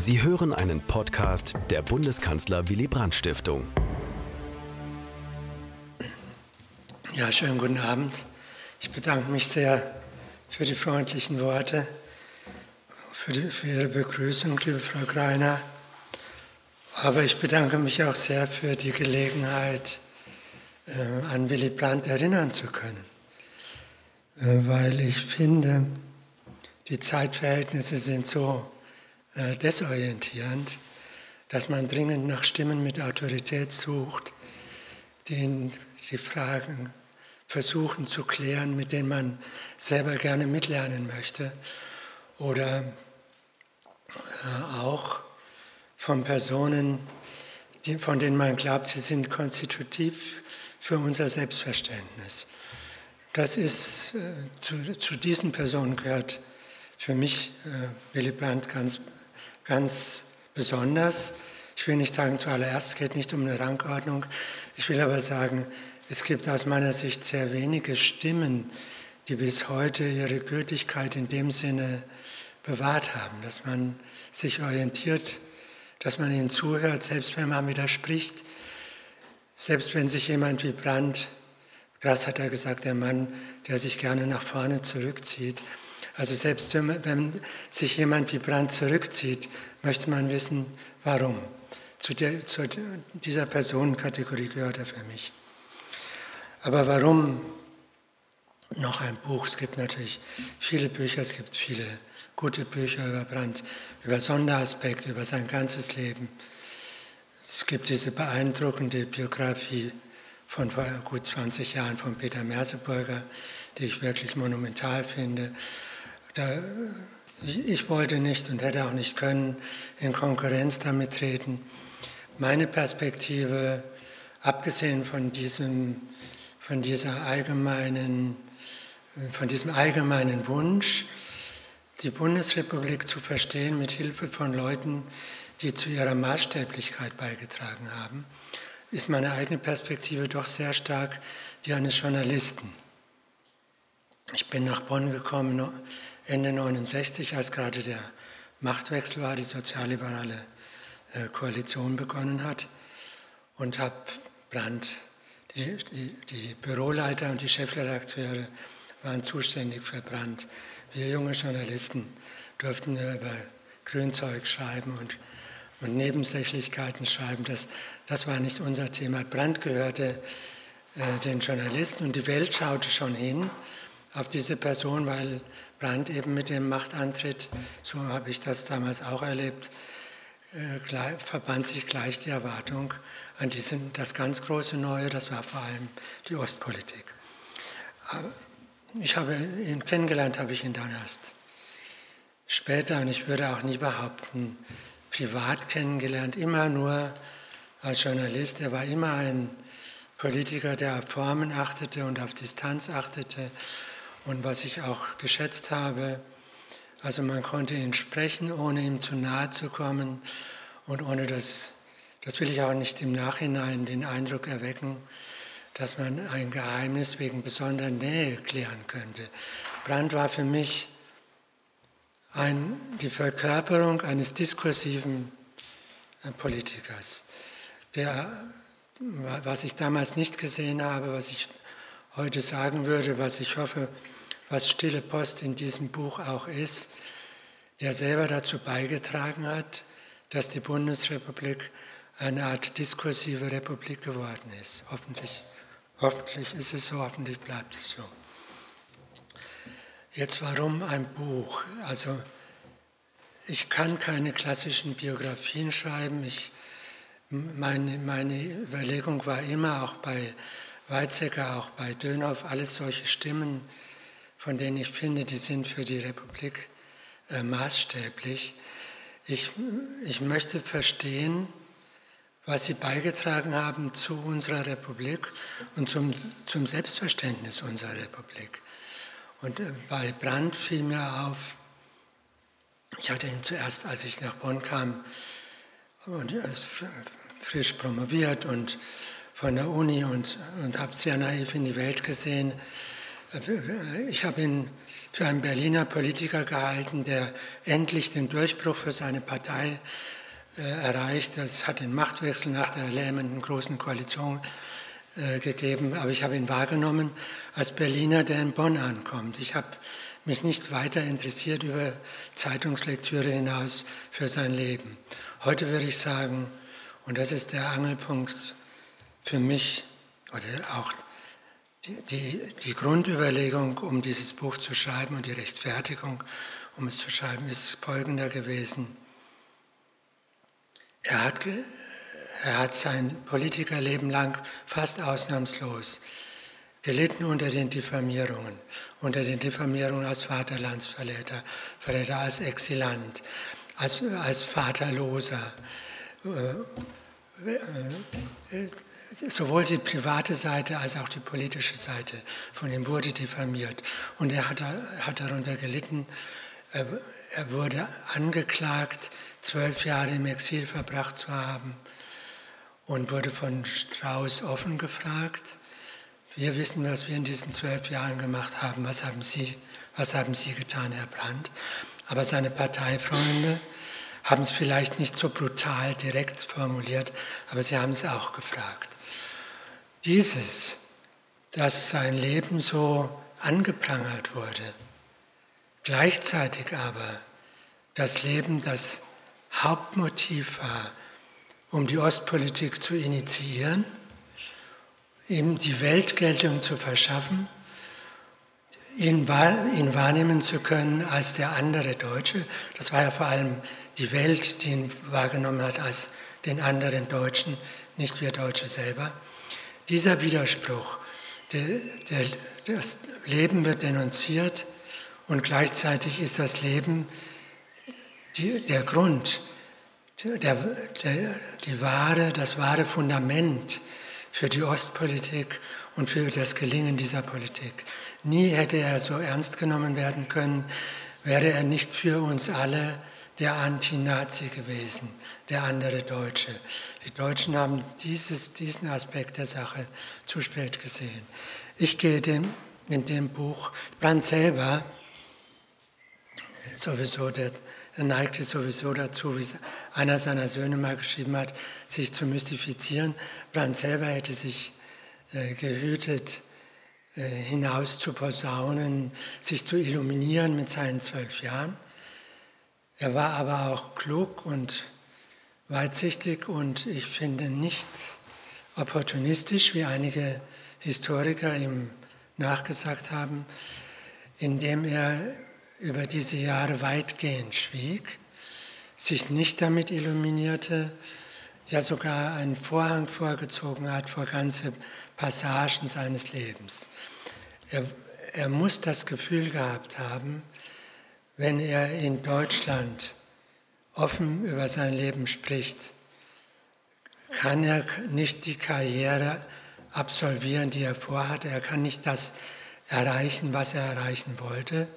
Sie hören einen Podcast der Bundeskanzler Willy Brandt Stiftung. Ja, schönen guten Abend. Ich bedanke mich sehr für die freundlichen Worte, für, die, für Ihre Begrüßung, liebe Frau Greiner. Aber ich bedanke mich auch sehr für die Gelegenheit, äh, an Willy Brandt erinnern zu können. Äh, weil ich finde, die Zeitverhältnisse sind so äh, desorientierend, dass man dringend nach Stimmen mit Autorität sucht, die die Fragen versuchen zu klären, mit denen man selber gerne mitlernen möchte oder äh, auch von Personen, von denen man glaubt, sie sind konstitutiv für unser Selbstverständnis. Das ist, äh, zu, zu diesen Personen gehört für mich Willy Brandt ganz ganz besonders. Ich will nicht sagen zuallererst, es geht nicht um eine Rangordnung. Ich will aber sagen, es gibt aus meiner Sicht sehr wenige Stimmen, die bis heute ihre Gültigkeit in dem Sinne bewahrt haben, dass man sich orientiert, dass man ihnen zuhört, selbst wenn man widerspricht, selbst wenn sich jemand wie Brandt, Grass hat er gesagt, der Mann, der sich gerne nach vorne zurückzieht, also selbst wenn, wenn sich jemand wie Brandt zurückzieht, möchte man wissen, warum. Zu, der, zu dieser Personenkategorie gehört er für mich. Aber warum noch ein Buch? Es gibt natürlich viele Bücher, es gibt viele gute Bücher über Brandt, über Sonderaspekte, über sein ganzes Leben. Es gibt diese beeindruckende Biografie von vor gut 20 Jahren von Peter Merseburger, die ich wirklich monumental finde. Da, ich wollte nicht und hätte auch nicht können in Konkurrenz damit treten. Meine Perspektive, abgesehen von diesem, von dieser allgemeinen, von diesem allgemeinen Wunsch, die Bundesrepublik zu verstehen mit Hilfe von Leuten, die zu ihrer Maßstäblichkeit beigetragen haben, ist meine eigene Perspektive doch sehr stark die eines Journalisten. Ich bin nach Bonn gekommen Ende 69, als gerade der Machtwechsel war, die sozialliberale äh, Koalition begonnen hat und habe Brandt, die, die, die, Büroleiter und die Chefredakteure waren zuständig für Brandt. Wir junge Journalisten durften über Grünzeug schreiben und, und Nebensächlichkeiten schreiben. Das, das war nicht unser Thema. Brandt gehörte äh, den Journalisten und die Welt schaute schon hin auf diese Person, weil Brandt eben mit dem Machtantritt, so habe ich das damals auch erlebt, äh, verband sich gleich die Erwartung an diesen, das ganz große Neue, das war vor allem die Ostpolitik. Ich habe ihn kennengelernt, habe ich ihn dann erst später, und ich würde auch nie behaupten, privat kennengelernt, immer nur als Journalist. Er war immer ein Politiker, der auf Formen achtete und auf Distanz achtete und was ich auch geschätzt habe, also man konnte ihn sprechen, ohne ihm zu nahe zu kommen und ohne das, das will ich auch nicht im Nachhinein den Eindruck erwecken, dass man ein Geheimnis wegen besonderer Nähe klären könnte. Brandt war für mich ein, die Verkörperung eines diskursiven äh, Politikers, der, was ich damals nicht gesehen habe, was ich heute sagen würde, was ich hoffe, was Stille Post in diesem Buch auch ist, der selber dazu beigetragen hat, dass die Bundesrepublik eine Art diskursive Republik geworden ist. Hoffentlich, hoffentlich ist es so, hoffentlich bleibt es so. Jetzt warum ein Buch? Also ich kann keine klassischen Biografien schreiben. Ich, meine, meine Überlegung war immer auch bei Weizsäcker, auch bei Dönhoff, alles solche Stimmen, von denen ich finde, die sind für die Republik äh, maßstäblich. Ich, ich möchte verstehen, was sie beigetragen haben zu unserer Republik und zum, zum Selbstverständnis unserer Republik. Und äh, bei Brandt fiel mir auf, ich hatte ihn zuerst, als ich nach Bonn kam, und frisch promoviert und von der Uni und, und habe sehr naiv in die Welt gesehen. Ich habe ihn für einen Berliner Politiker gehalten, der endlich den Durchbruch für seine Partei äh, erreicht. Das hat den Machtwechsel nach der lähmenden Großen Koalition äh, gegeben, aber ich habe ihn wahrgenommen als Berliner, der in Bonn ankommt. Ich habe mich nicht weiter interessiert über Zeitungslektüre hinaus für sein Leben. Heute würde ich sagen, und das ist der Angelpunkt für mich oder auch die, die, die Grundüberlegung, um dieses Buch zu schreiben und die Rechtfertigung, um es zu schreiben, ist folgender gewesen. Er hat, er hat sein Politikerleben lang fast ausnahmslos gelitten unter den Diffamierungen, unter den Diffamierungen als Vaterlandsverräter, Verräter als Exilant, als, als Vaterloser. Äh, äh, sowohl die private Seite als auch die politische Seite von ihm wurde diffamiert. Und er hat, hat darunter gelitten. Er wurde angeklagt, zwölf Jahre im Exil verbracht zu haben und wurde von Strauß offen gefragt. Wir wissen, was wir in diesen zwölf Jahren gemacht haben. Was haben Sie, was haben Sie getan, Herr Brandt? Aber seine Parteifreunde haben es vielleicht nicht so brutal direkt formuliert, aber sie haben es auch gefragt. Dieses, dass sein Leben so angeprangert wurde, gleichzeitig aber das Leben das Hauptmotiv war, um die Ostpolitik zu initiieren, ihm die Weltgeltung zu verschaffen, ihn, ihn wahrnehmen zu können als der andere Deutsche. Das war ja vor allem die Welt, die ihn wahrgenommen hat als den anderen Deutschen, nicht wir Deutsche selber. Dieser Widerspruch, der, der, das Leben wird denunziert und gleichzeitig ist das Leben die, der Grund, der, die wahre, das wahre Fundament für die Ostpolitik und für das Gelingen dieser Politik. Nie hätte er so ernst genommen werden können, wäre er nicht für uns alle der Anti-Nazi gewesen, der andere Deutsche. Die Deutschen haben dieses, diesen Aspekt der Sache zu spät gesehen. Ich gehe dem, in dem Buch, Brandt selber, sowieso, der, er neigte sowieso dazu, wie einer seiner Söhne mal geschrieben hat, sich zu mystifizieren. Brandt selber hätte sich äh, gehütet, äh, hinaus zu posaunen, sich zu illuminieren mit seinen zwölf Jahren. Er war aber auch klug und weitsichtig und ich finde nicht opportunistisch, wie einige Historiker ihm nachgesagt haben, indem er über diese Jahre weitgehend schwieg, sich nicht damit illuminierte, ja sogar einen Vorhang vorgezogen hat vor ganze Passagen seines Lebens. Er, er muss das Gefühl gehabt haben, wenn er in Deutschland offen über sein Leben spricht, kann er nicht die Karriere absolvieren, die er vorhatte. Er kann nicht das erreichen, was er erreichen wollte.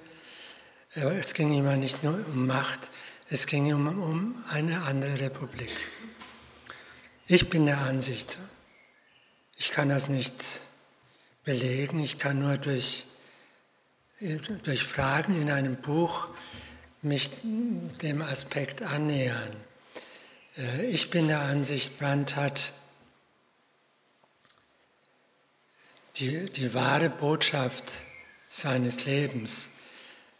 Es ging immer nicht nur um Macht, es ging um, um eine andere Republik. Ich bin der Ansicht, ich kann das nicht belegen, ich kann nur durch, durch Fragen in einem Buch mich dem Aspekt annähern. Äh, ich bin der Ansicht, Brandt hat die, die wahre Botschaft seines Lebens,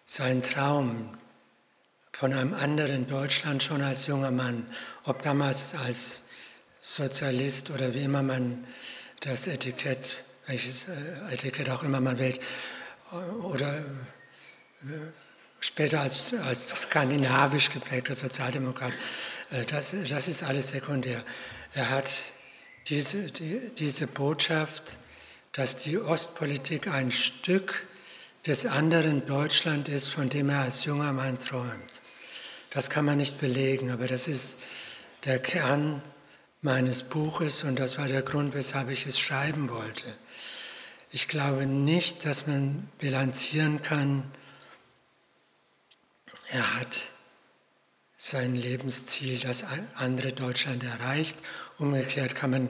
sein Traum von einem anderen Deutschland schon als junger Mann, ob damals als Sozialist oder wie immer man das Etikett, welches äh, Etikett auch immer man wählt, oder äh, später als, als skandinavisch geprägter Sozialdemokrat, äh, das, das ist alles sekundär. Er hat diese, die, diese Botschaft, dass die Ostpolitik ein Stück des anderen Deutschland ist, von dem er als junger Mann träumt. Das kann man nicht belegen, aber das ist der Kern meines Buches und das war der Grund, weshalb ich es schreiben wollte. Ich glaube nicht, dass man bilanzieren kann, er hat sein Lebensziel, das andere Deutschland erreicht. Umgekehrt kann man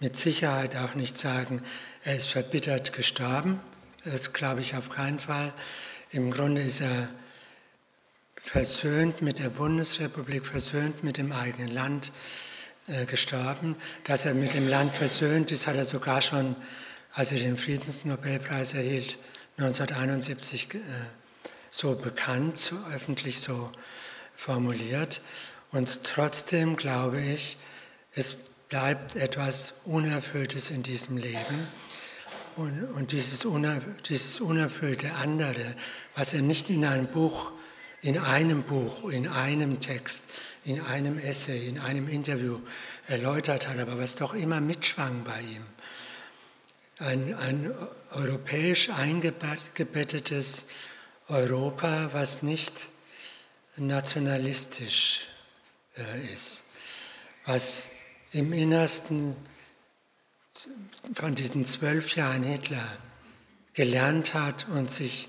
mit Sicherheit auch nicht sagen, er ist verbittert gestorben. Das glaube ich auf keinen Fall. Im Grunde ist er versöhnt mit der Bundesrepublik, versöhnt mit dem eigenen Land äh, gestorben. Dass er mit dem Land versöhnt ist, hat er sogar schon, als er den Friedensnobelpreis erhielt, 1971 äh, so bekannt, so öffentlich so formuliert. Und trotzdem glaube ich, es bleibt etwas Unerfülltes in diesem Leben. Und, und dieses, Uner, dieses unerfüllte andere, was er nicht in einem Buch, in einem Buch, in einem Text, in einem Essay, in einem Interview erläutert hat, aber was doch immer mitschwang bei ihm. Ein, ein europäisch eingebettetes Europa, was nicht nationalistisch äh, ist, was im Innersten von diesen zwölf Jahren Hitler gelernt hat und sich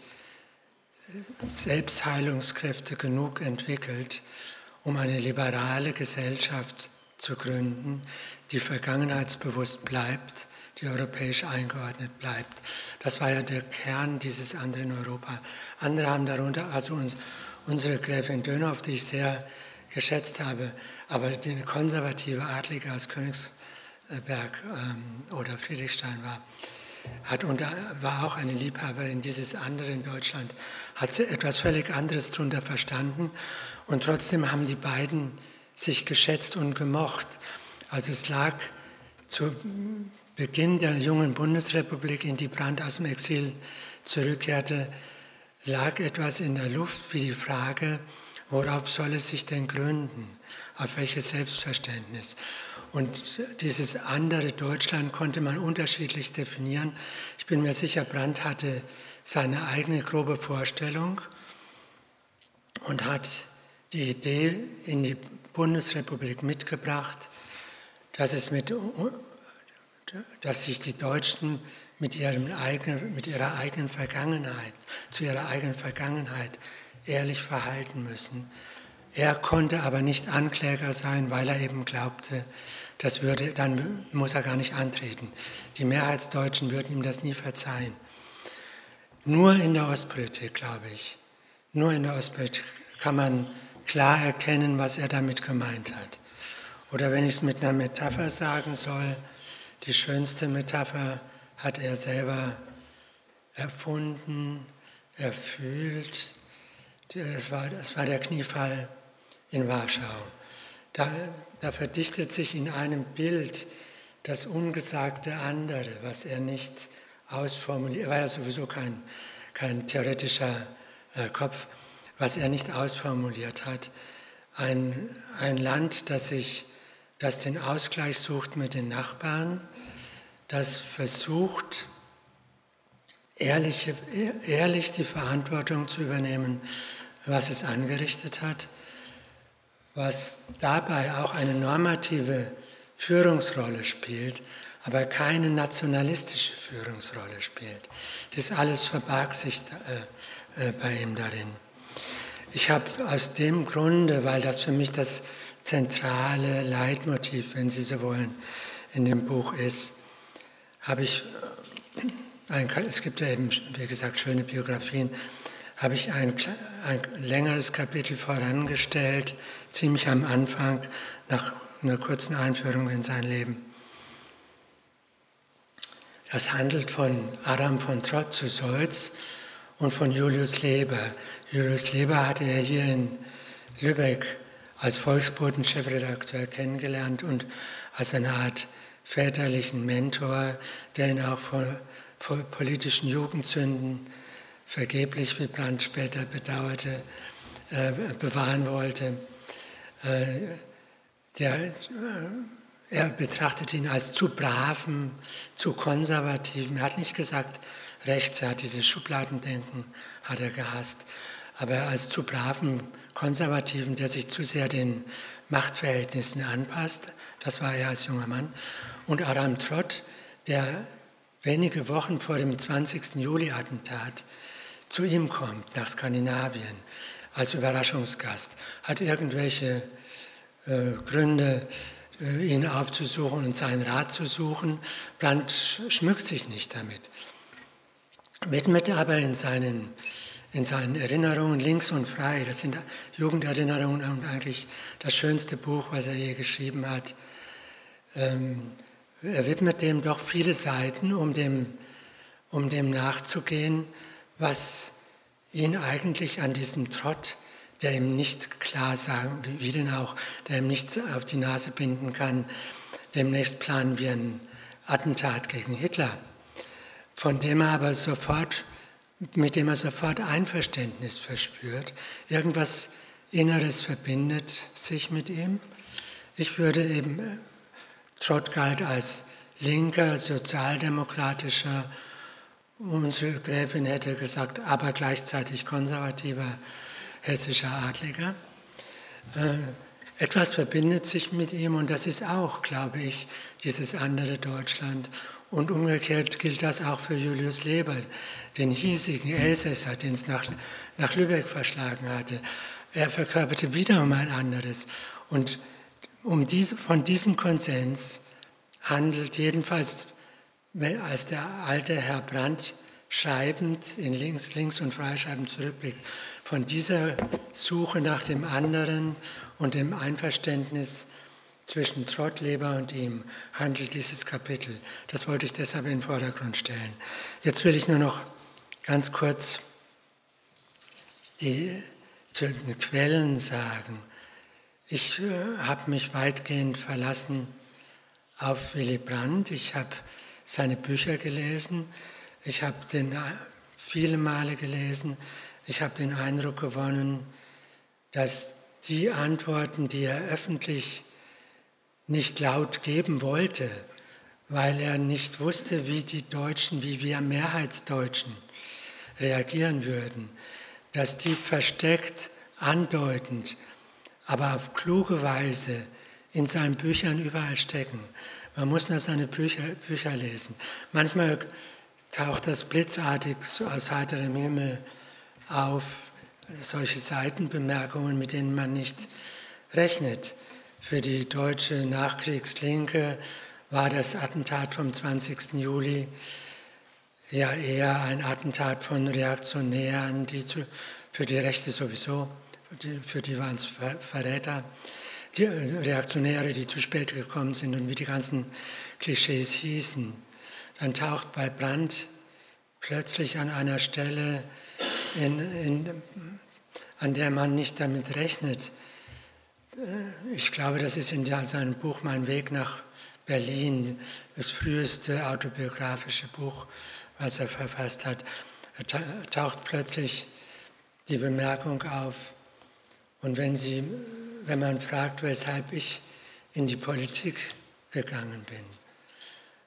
Selbstheilungskräfte genug entwickelt, um eine liberale Gesellschaft zu gründen, die vergangenheitsbewusst bleibt, die europäisch eingeordnet bleibt. Das war ja der Kern dieses anderen Europa. Andere haben darunter, also uns, unsere Gräfin Dönhoff, die ich sehr geschätzt habe, aber die konservative Adlige aus Königsberg ähm, oder Friedrichstein war, hat unter, war auch eine Liebhaberin dieses anderen Deutschland, hat sie etwas völlig anderes darunter verstanden und trotzdem haben die beiden sich geschätzt und gemocht. Also es lag zu Beginn der jungen Bundesrepublik, in die Brandt aus dem Exil zurückkehrte, lag etwas in der Luft wie die Frage, worauf soll es sich denn gründen? Auf welches Selbstverständnis? Und dieses andere Deutschland konnte man unterschiedlich definieren. Ich bin mir sicher, Brandt hatte seine eigene grobe Vorstellung und hat die Idee in die Bundesrepublik mitgebracht, dass, es mit, dass sich die Deutschen mit, ihrem eigenen, mit ihrer eigenen Vergangenheit, zu ihrer eigenen Vergangenheit ehrlich verhalten müssen. Er konnte aber nicht Ankläger sein, weil er eben glaubte, das würde, dann muss er gar nicht antreten. Die Mehrheitsdeutschen würden ihm das nie verzeihen. Nur in der Ostpolitik, glaube ich, nur in der Ostpolitik kann man klar erkennen, was er damit gemeint hat. Oder wenn ich es mit einer Metapher sagen soll, die schönste Metapher hat er selber erfunden, erfüllt. Das war, das war der Kniefall in Warschau. Da, da verdichtet sich in einem Bild das ungesagte andere, was er nicht ausformuliert, er war ja sowieso kein, kein theoretischer äh, Kopf, was er nicht ausformuliert hat. Ein, ein Land, das, sich, das den Ausgleich sucht mit den Nachbarn, das versucht, ehrliche, ehrlich die Verantwortung zu übernehmen, was es angerichtet hat was dabei auch eine normative Führungsrolle spielt, aber keine nationalistische Führungsrolle spielt. Das alles verbarg sich äh, äh, bei ihm darin. Ich habe aus dem Grunde, weil das für mich das zentrale Leitmotiv, wenn Sie so wollen, in dem Buch ist, habe ich, äh, ein, es gibt ja eben, wie gesagt, schöne Biografien, habe ich ein, ein längeres Kapitel vorangestellt, ziemlich am Anfang, nach einer kurzen Einführung in sein Leben. Das handelt von Adam von Trott zu Solz und von Julius Leber. Julius Leber hatte er hier in Lübeck als Volksboten-Chefredakteur kennengelernt und als eine Art väterlichen Mentor, der ihn auch vor, vor politischen Jugendzünden vergeblich, wie Brandt später bedauerte, äh, bewahren wollte. Äh, der, äh, er betrachtete ihn als zu braven, zu konservativen. Er hat nicht gesagt rechts, er hat dieses Schubladendenken, hat er gehasst, aber als zu braven Konservativen, der sich zu sehr den Machtverhältnissen anpasst. Das war er als junger Mann. Und Aram Trott, der wenige Wochen vor dem 20. Juli-Attentat zu ihm kommt nach Skandinavien als Überraschungsgast, hat irgendwelche äh, Gründe, äh, ihn aufzusuchen und seinen Rat zu suchen. Brandt schmückt sich nicht damit, widmet aber in seinen in seinen Erinnerungen Links und Frei, das sind Jugenderinnerungen und eigentlich das schönste Buch, was er je geschrieben hat. Ähm, er widmet dem doch viele Seiten, um dem, um dem nachzugehen, was ihn eigentlich an diesem Trott, der ihm nicht klar sagen, wie denn auch, der ihm nichts auf die Nase binden kann, demnächst planen wir ein Attentat gegen Hitler, von dem er aber sofort mit dem er sofort Einverständnis verspürt. Irgendwas Inneres verbindet sich mit ihm. Ich würde eben, äh, Trott galt als linker, sozialdemokratischer, unsere Gräfin hätte gesagt, aber gleichzeitig konservativer hessischer Adliger. Äh, etwas verbindet sich mit ihm und das ist auch, glaube ich, dieses andere Deutschland. Und umgekehrt gilt das auch für Julius Leber, den hiesigen Elsässer, den es nach, nach Lübeck verschlagen hatte. Er verkörperte wiederum ein anderes. Und um diese, von diesem Konsens handelt jedenfalls, als der alte Herr Brandt schreibend in links, links und freischreibend zurückblickt, von dieser Suche nach dem anderen und dem Einverständnis zwischen Trottleber und ihm handelt dieses Kapitel. Das wollte ich deshalb in den Vordergrund stellen. Jetzt will ich nur noch ganz kurz die den Quellen sagen. Ich äh, habe mich weitgehend verlassen auf Willy Brandt. Ich habe seine Bücher gelesen. Ich habe den äh, viele Male gelesen. Ich habe den Eindruck gewonnen, dass die Antworten, die er öffentlich nicht laut geben wollte, weil er nicht wusste, wie die Deutschen, wie wir Mehrheitsdeutschen reagieren würden, dass die versteckt, andeutend, aber auf kluge Weise in seinen Büchern überall stecken. Man muss nur seine Bücher, Bücher lesen. Manchmal taucht das blitzartig aus heiterem Himmel auf, solche Seitenbemerkungen, mit denen man nicht rechnet. Für die deutsche Nachkriegslinke war das Attentat vom 20. Juli ja eher ein Attentat von Reaktionären, die zu, für die Rechte sowieso, für die waren es Verräter, die Reaktionäre, die zu spät gekommen sind und wie die ganzen Klischees hießen. Dann taucht bei Brandt plötzlich an einer Stelle, in, in, an der man nicht damit rechnet. Ich glaube, das ist in seinem Buch Mein Weg nach Berlin, das früheste autobiografische Buch was er verfasst hat, taucht plötzlich die Bemerkung auf. Und wenn, sie, wenn man fragt, weshalb ich in die Politik gegangen bin,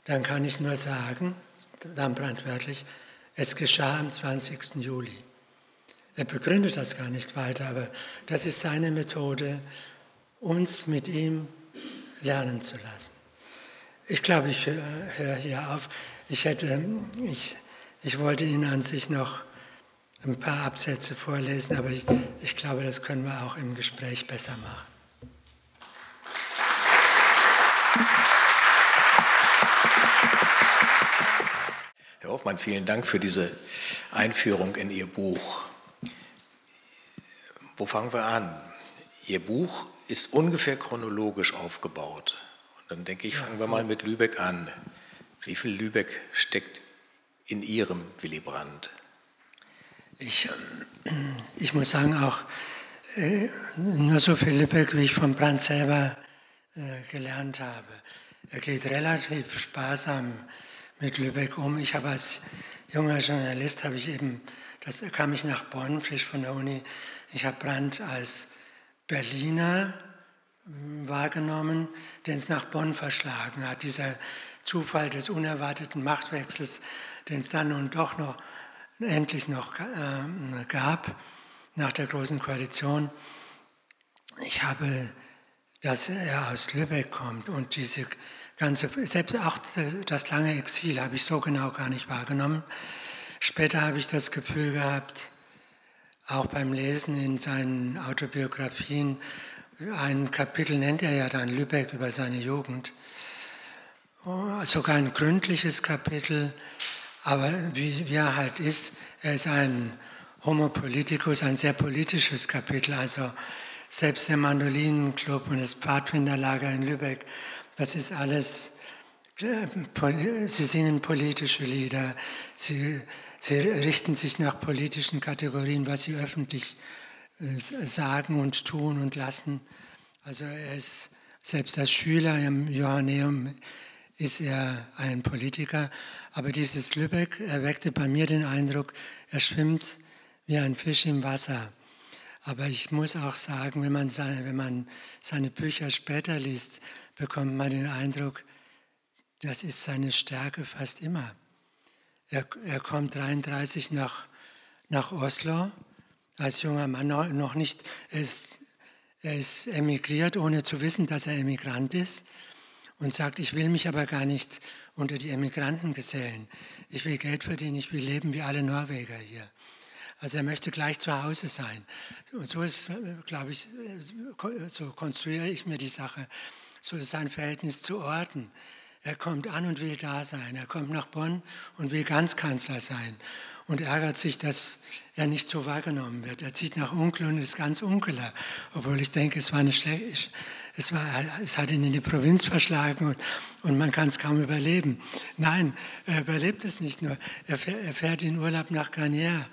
dann kann ich nur sagen, dann brandwörtlich, es geschah am 20. Juli. Er begründet das gar nicht weiter, aber das ist seine Methode, uns mit ihm lernen zu lassen. Ich glaube, ich höre hier auf. Ich, hätte, ich, ich wollte Ihnen an sich noch ein paar Absätze vorlesen, aber ich, ich glaube, das können wir auch im Gespräch besser machen. Herr Hoffmann, vielen Dank für diese Einführung in Ihr Buch. Wo fangen wir an? Ihr Buch ist ungefähr chronologisch aufgebaut. Und dann denke ich, fangen wir mal mit Lübeck an. Wie viel Lübeck steckt in Ihrem Willy Brandt? Ich, ich muss sagen, auch äh, nur so viel Lübeck, wie ich von Brandt selber äh, gelernt habe. Er geht relativ sparsam mit Lübeck um. Ich habe als junger Journalist, habe ich eben, das kam ich nach Bonn, frisch von der Uni, ich habe Brandt als Berliner hm, wahrgenommen, den es nach Bonn verschlagen hat. Dieser Zufall des unerwarteten Machtwechsels, den es dann nun doch noch endlich noch äh, gab nach der großen Koalition. Ich habe, dass er aus Lübeck kommt und diese ganze, selbst auch das lange Exil habe ich so genau gar nicht wahrgenommen. Später habe ich das Gefühl gehabt, auch beim Lesen in seinen Autobiografien, ein Kapitel nennt er ja dann Lübeck über seine Jugend, sogar ein gründliches Kapitel, aber wie, wie er halt ist, er ist ein Homo Politicus ein sehr politisches Kapitel. Also selbst der Mandolinenclub und das Pfadfinderlager in Lübeck, das ist alles, äh, sie singen politische Lieder, sie, sie richten sich nach politischen Kategorien, was sie öffentlich äh, sagen und tun und lassen. Also er ist selbst als Schüler im Johanneum ist er ein Politiker, aber dieses Lübeck erweckte bei mir den Eindruck, er schwimmt wie ein Fisch im Wasser. Aber ich muss auch sagen, wenn man, seine, wenn man seine Bücher später liest, bekommt man den Eindruck, das ist seine Stärke fast immer. Er, er kommt 33 nach, nach Oslo als junger Mann noch nicht, er ist, er ist emigriert, ohne zu wissen, dass er Emigrant ist und sagt, ich will mich aber gar nicht unter die Emigranten gesellen. Ich will Geld verdienen, ich will leben wie alle Norweger hier. Also er möchte gleich zu Hause sein. Und so ist, glaube ich, so konstruiere ich mir die Sache. So ist sein Verhältnis zu Orten. Er kommt an und will da sein. Er kommt nach Bonn und will ganz Kanzler sein und ärgert sich, dass er nicht so wahrgenommen wird. Er zieht nach Unkel und ist ganz Unkeler, obwohl ich denke, es war eine schlechte, es, war, es hat ihn in die Provinz verschlagen und, und man kann es kaum überleben. Nein, er überlebt es nicht nur. Er, er fährt in Urlaub nach Garnier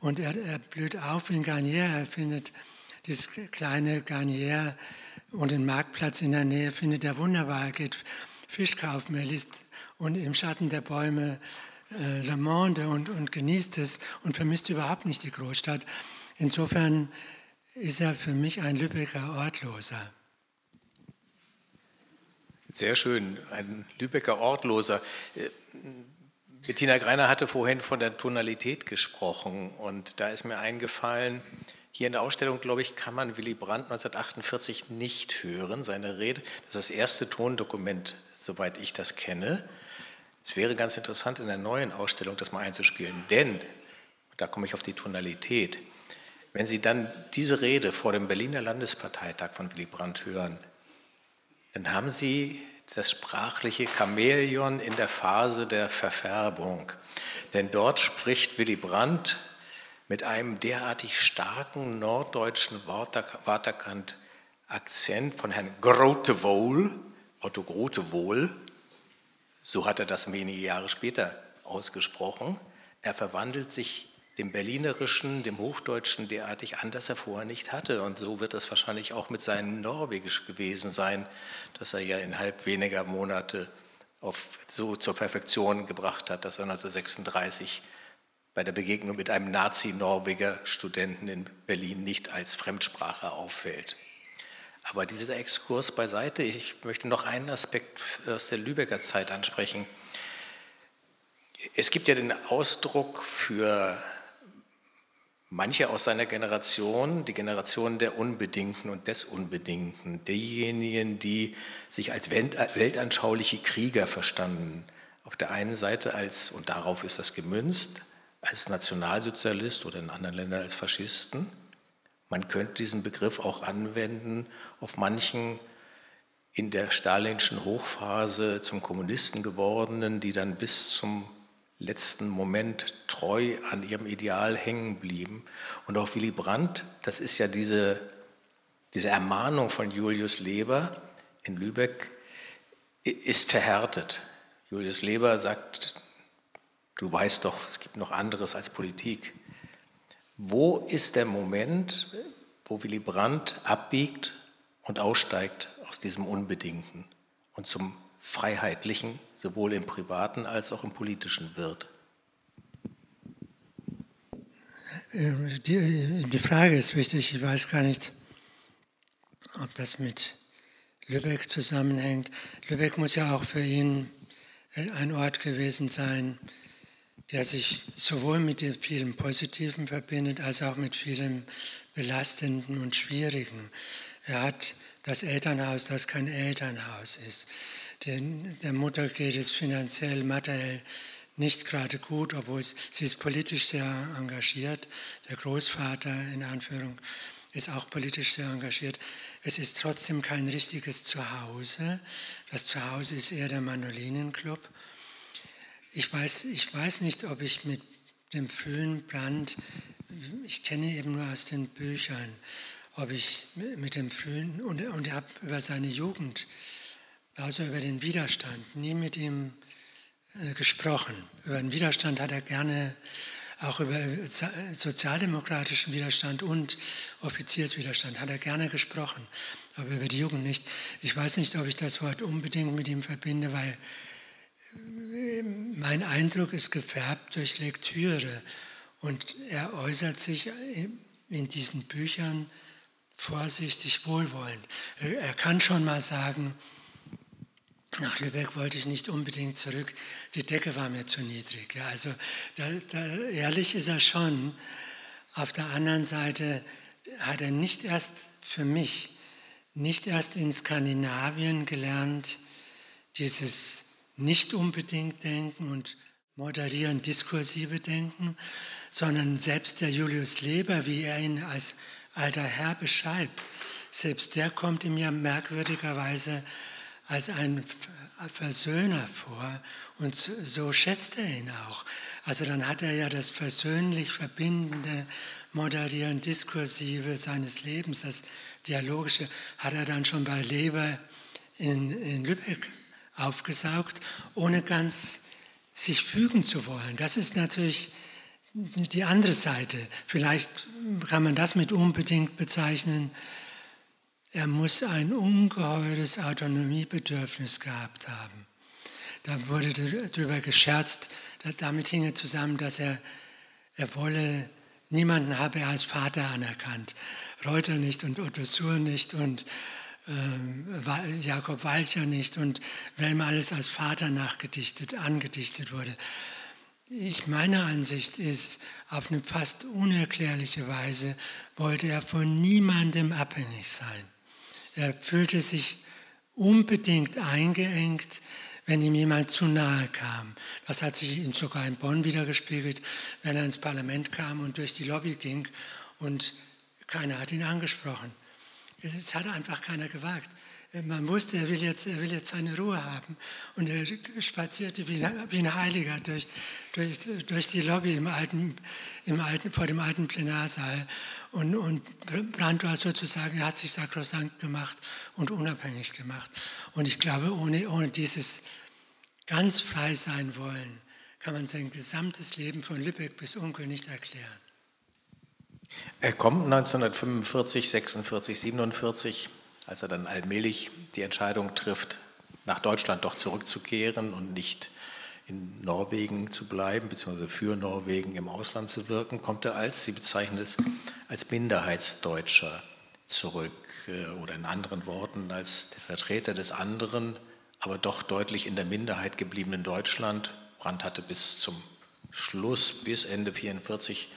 und er, er blüht auf in Garnier. Er findet dieses kleine Garnier und den Marktplatz in der Nähe findet er wunderbar. Er geht Fisch kaufen, er liest und im Schatten der Bäume äh, Le Monde und, und genießt es und vermisst überhaupt nicht die Großstadt. Insofern ist er für mich ein Lübecker Ortloser. Sehr schön, ein Lübecker Ortloser. Äh, Bettina Greiner hatte vorhin von der Tonalität gesprochen und da ist mir eingefallen, hier in der Ausstellung, glaube ich, kann man Willy Brandt 1948 nicht hören, seine Rede. Das ist das erste Tondokument, soweit ich das kenne. Es wäre ganz interessant, in der neuen Ausstellung das mal einzuspielen, denn, da komme ich auf die Tonalität, wenn Sie dann diese Rede vor dem Berliner Landesparteitag von Willy Brandt hören, dann haben Sie das sprachliche Chamäleon in der Phase der Verfärbung. Denn dort spricht Willy Brandt mit einem derartig starken norddeutschen Waterkant-Akzent von Herrn Grotewohl, Otto Grotewohl, so hat er das wenige Jahre später ausgesprochen. Er verwandelt sich dem Berlinerischen, dem Hochdeutschen derartig an, dass er vorher nicht hatte. Und so wird es wahrscheinlich auch mit seinem Norwegisch gewesen sein, das er ja innerhalb weniger Monate auf, so zur Perfektion gebracht hat, dass er 1936 bei der Begegnung mit einem Nazi-Norweger Studenten in Berlin nicht als Fremdsprache auffällt. Aber dieser Exkurs beiseite, ich möchte noch einen Aspekt aus der Lübecker Zeit ansprechen. Es gibt ja den Ausdruck für manche aus seiner Generation, die Generation der Unbedingten und des Unbedingten, diejenigen, die sich als weltanschauliche Krieger verstanden. Auf der einen Seite als, und darauf ist das gemünzt, als Nationalsozialist oder in anderen Ländern als Faschisten man könnte diesen Begriff auch anwenden auf manchen in der stalinschen Hochphase zum Kommunisten gewordenen, die dann bis zum letzten Moment treu an ihrem Ideal hängen blieben. Und auch Willy Brandt, das ist ja diese, diese Ermahnung von Julius Leber in Lübeck, ist verhärtet. Julius Leber sagt, du weißt doch, es gibt noch anderes als Politik. Wo ist der Moment, wo Willy Brandt abbiegt und aussteigt aus diesem Unbedingten und zum Freiheitlichen, sowohl im privaten als auch im politischen wird? Die, die Frage ist wichtig. Ich weiß gar nicht, ob das mit Lübeck zusammenhängt. Lübeck muss ja auch für ihn ein Ort gewesen sein, der sich sowohl mit dem vielen Positiven verbindet, als auch mit vielem Belastenden und Schwierigen. Er hat das Elternhaus, das kein Elternhaus ist. Den, der Mutter geht es finanziell, materiell nicht gerade gut, obwohl sie ist politisch sehr engagiert. Der Großvater in Anführung ist auch politisch sehr engagiert. Es ist trotzdem kein richtiges Zuhause. Das Zuhause ist eher der Mandolinenclub. Ich weiß, ich weiß nicht, ob ich mit dem frühen Brand ich kenne eben nur aus den Büchern, ob ich mit dem frühen, und, und ich habe über seine Jugend, also über den Widerstand, nie mit ihm äh, gesprochen. Über den Widerstand hat er gerne, auch über sozialdemokratischen Widerstand und Offizierswiderstand hat er gerne gesprochen, aber über die Jugend nicht. Ich weiß nicht, ob ich das Wort unbedingt mit ihm verbinde, weil mein Eindruck ist gefärbt durch Lektüre und er äußert sich in diesen Büchern vorsichtig wohlwollend. Er kann schon mal sagen, nach Lübeck wollte ich nicht unbedingt zurück, die Decke war mir zu niedrig. Ja, also da, da, ehrlich ist er schon. Auf der anderen Seite hat er nicht erst für mich, nicht erst in Skandinavien gelernt, dieses nicht unbedingt Denken und moderieren diskursive Denken, sondern selbst der Julius Leber, wie er ihn als alter Herr beschreibt, selbst der kommt ihm ja merkwürdigerweise als ein Versöhner vor und so schätzt er ihn auch. Also dann hat er ja das versöhnlich verbindende, moderieren, diskursive seines Lebens, das dialogische, hat er dann schon bei Leber in, in Lübeck aufgesaugt, ohne ganz sich fügen zu wollen. Das ist natürlich die andere Seite. Vielleicht kann man das mit unbedingt bezeichnen. Er muss ein ungeheures Autonomiebedürfnis gehabt haben. Da wurde darüber gescherzt, damit hing er zusammen, dass er, er wolle, niemanden habe er als Vater anerkannt. Reuter nicht und Otto Suhr nicht und äh, Jakob Walcher nicht und wem alles als Vater nachgedichtet, angedichtet wurde. Ich, meine Ansicht ist, auf eine fast unerklärliche Weise wollte er von niemandem abhängig sein. Er fühlte sich unbedingt eingeengt, wenn ihm jemand zu nahe kam. Das hat sich ihm sogar in Bonn wiedergespiegelt, wenn er ins Parlament kam und durch die Lobby ging und keiner hat ihn angesprochen. Es hat einfach keiner gewagt. Man wusste, er will jetzt, er will jetzt seine Ruhe haben. Und er spazierte wie, wie ein Heiliger durch, durch, durch die Lobby im alten, im alten, vor dem alten Plenarsaal. Und, und Brandt war sozusagen, er hat sich sakrosankt gemacht und unabhängig gemacht. Und ich glaube, ohne, ohne dieses ganz frei sein wollen, kann man sein gesamtes Leben von Lübeck bis Unkel nicht erklären. Er kommt 1945, 46, 47 als er dann allmählich die Entscheidung trifft, nach Deutschland doch zurückzukehren und nicht in Norwegen zu bleiben, beziehungsweise für Norwegen im Ausland zu wirken, kommt er als, Sie bezeichnen es, als Minderheitsdeutscher zurück äh, oder in anderen Worten als der Vertreter des anderen, aber doch deutlich in der Minderheit gebliebenen Deutschland. Brandt hatte bis zum Schluss, bis Ende 1944,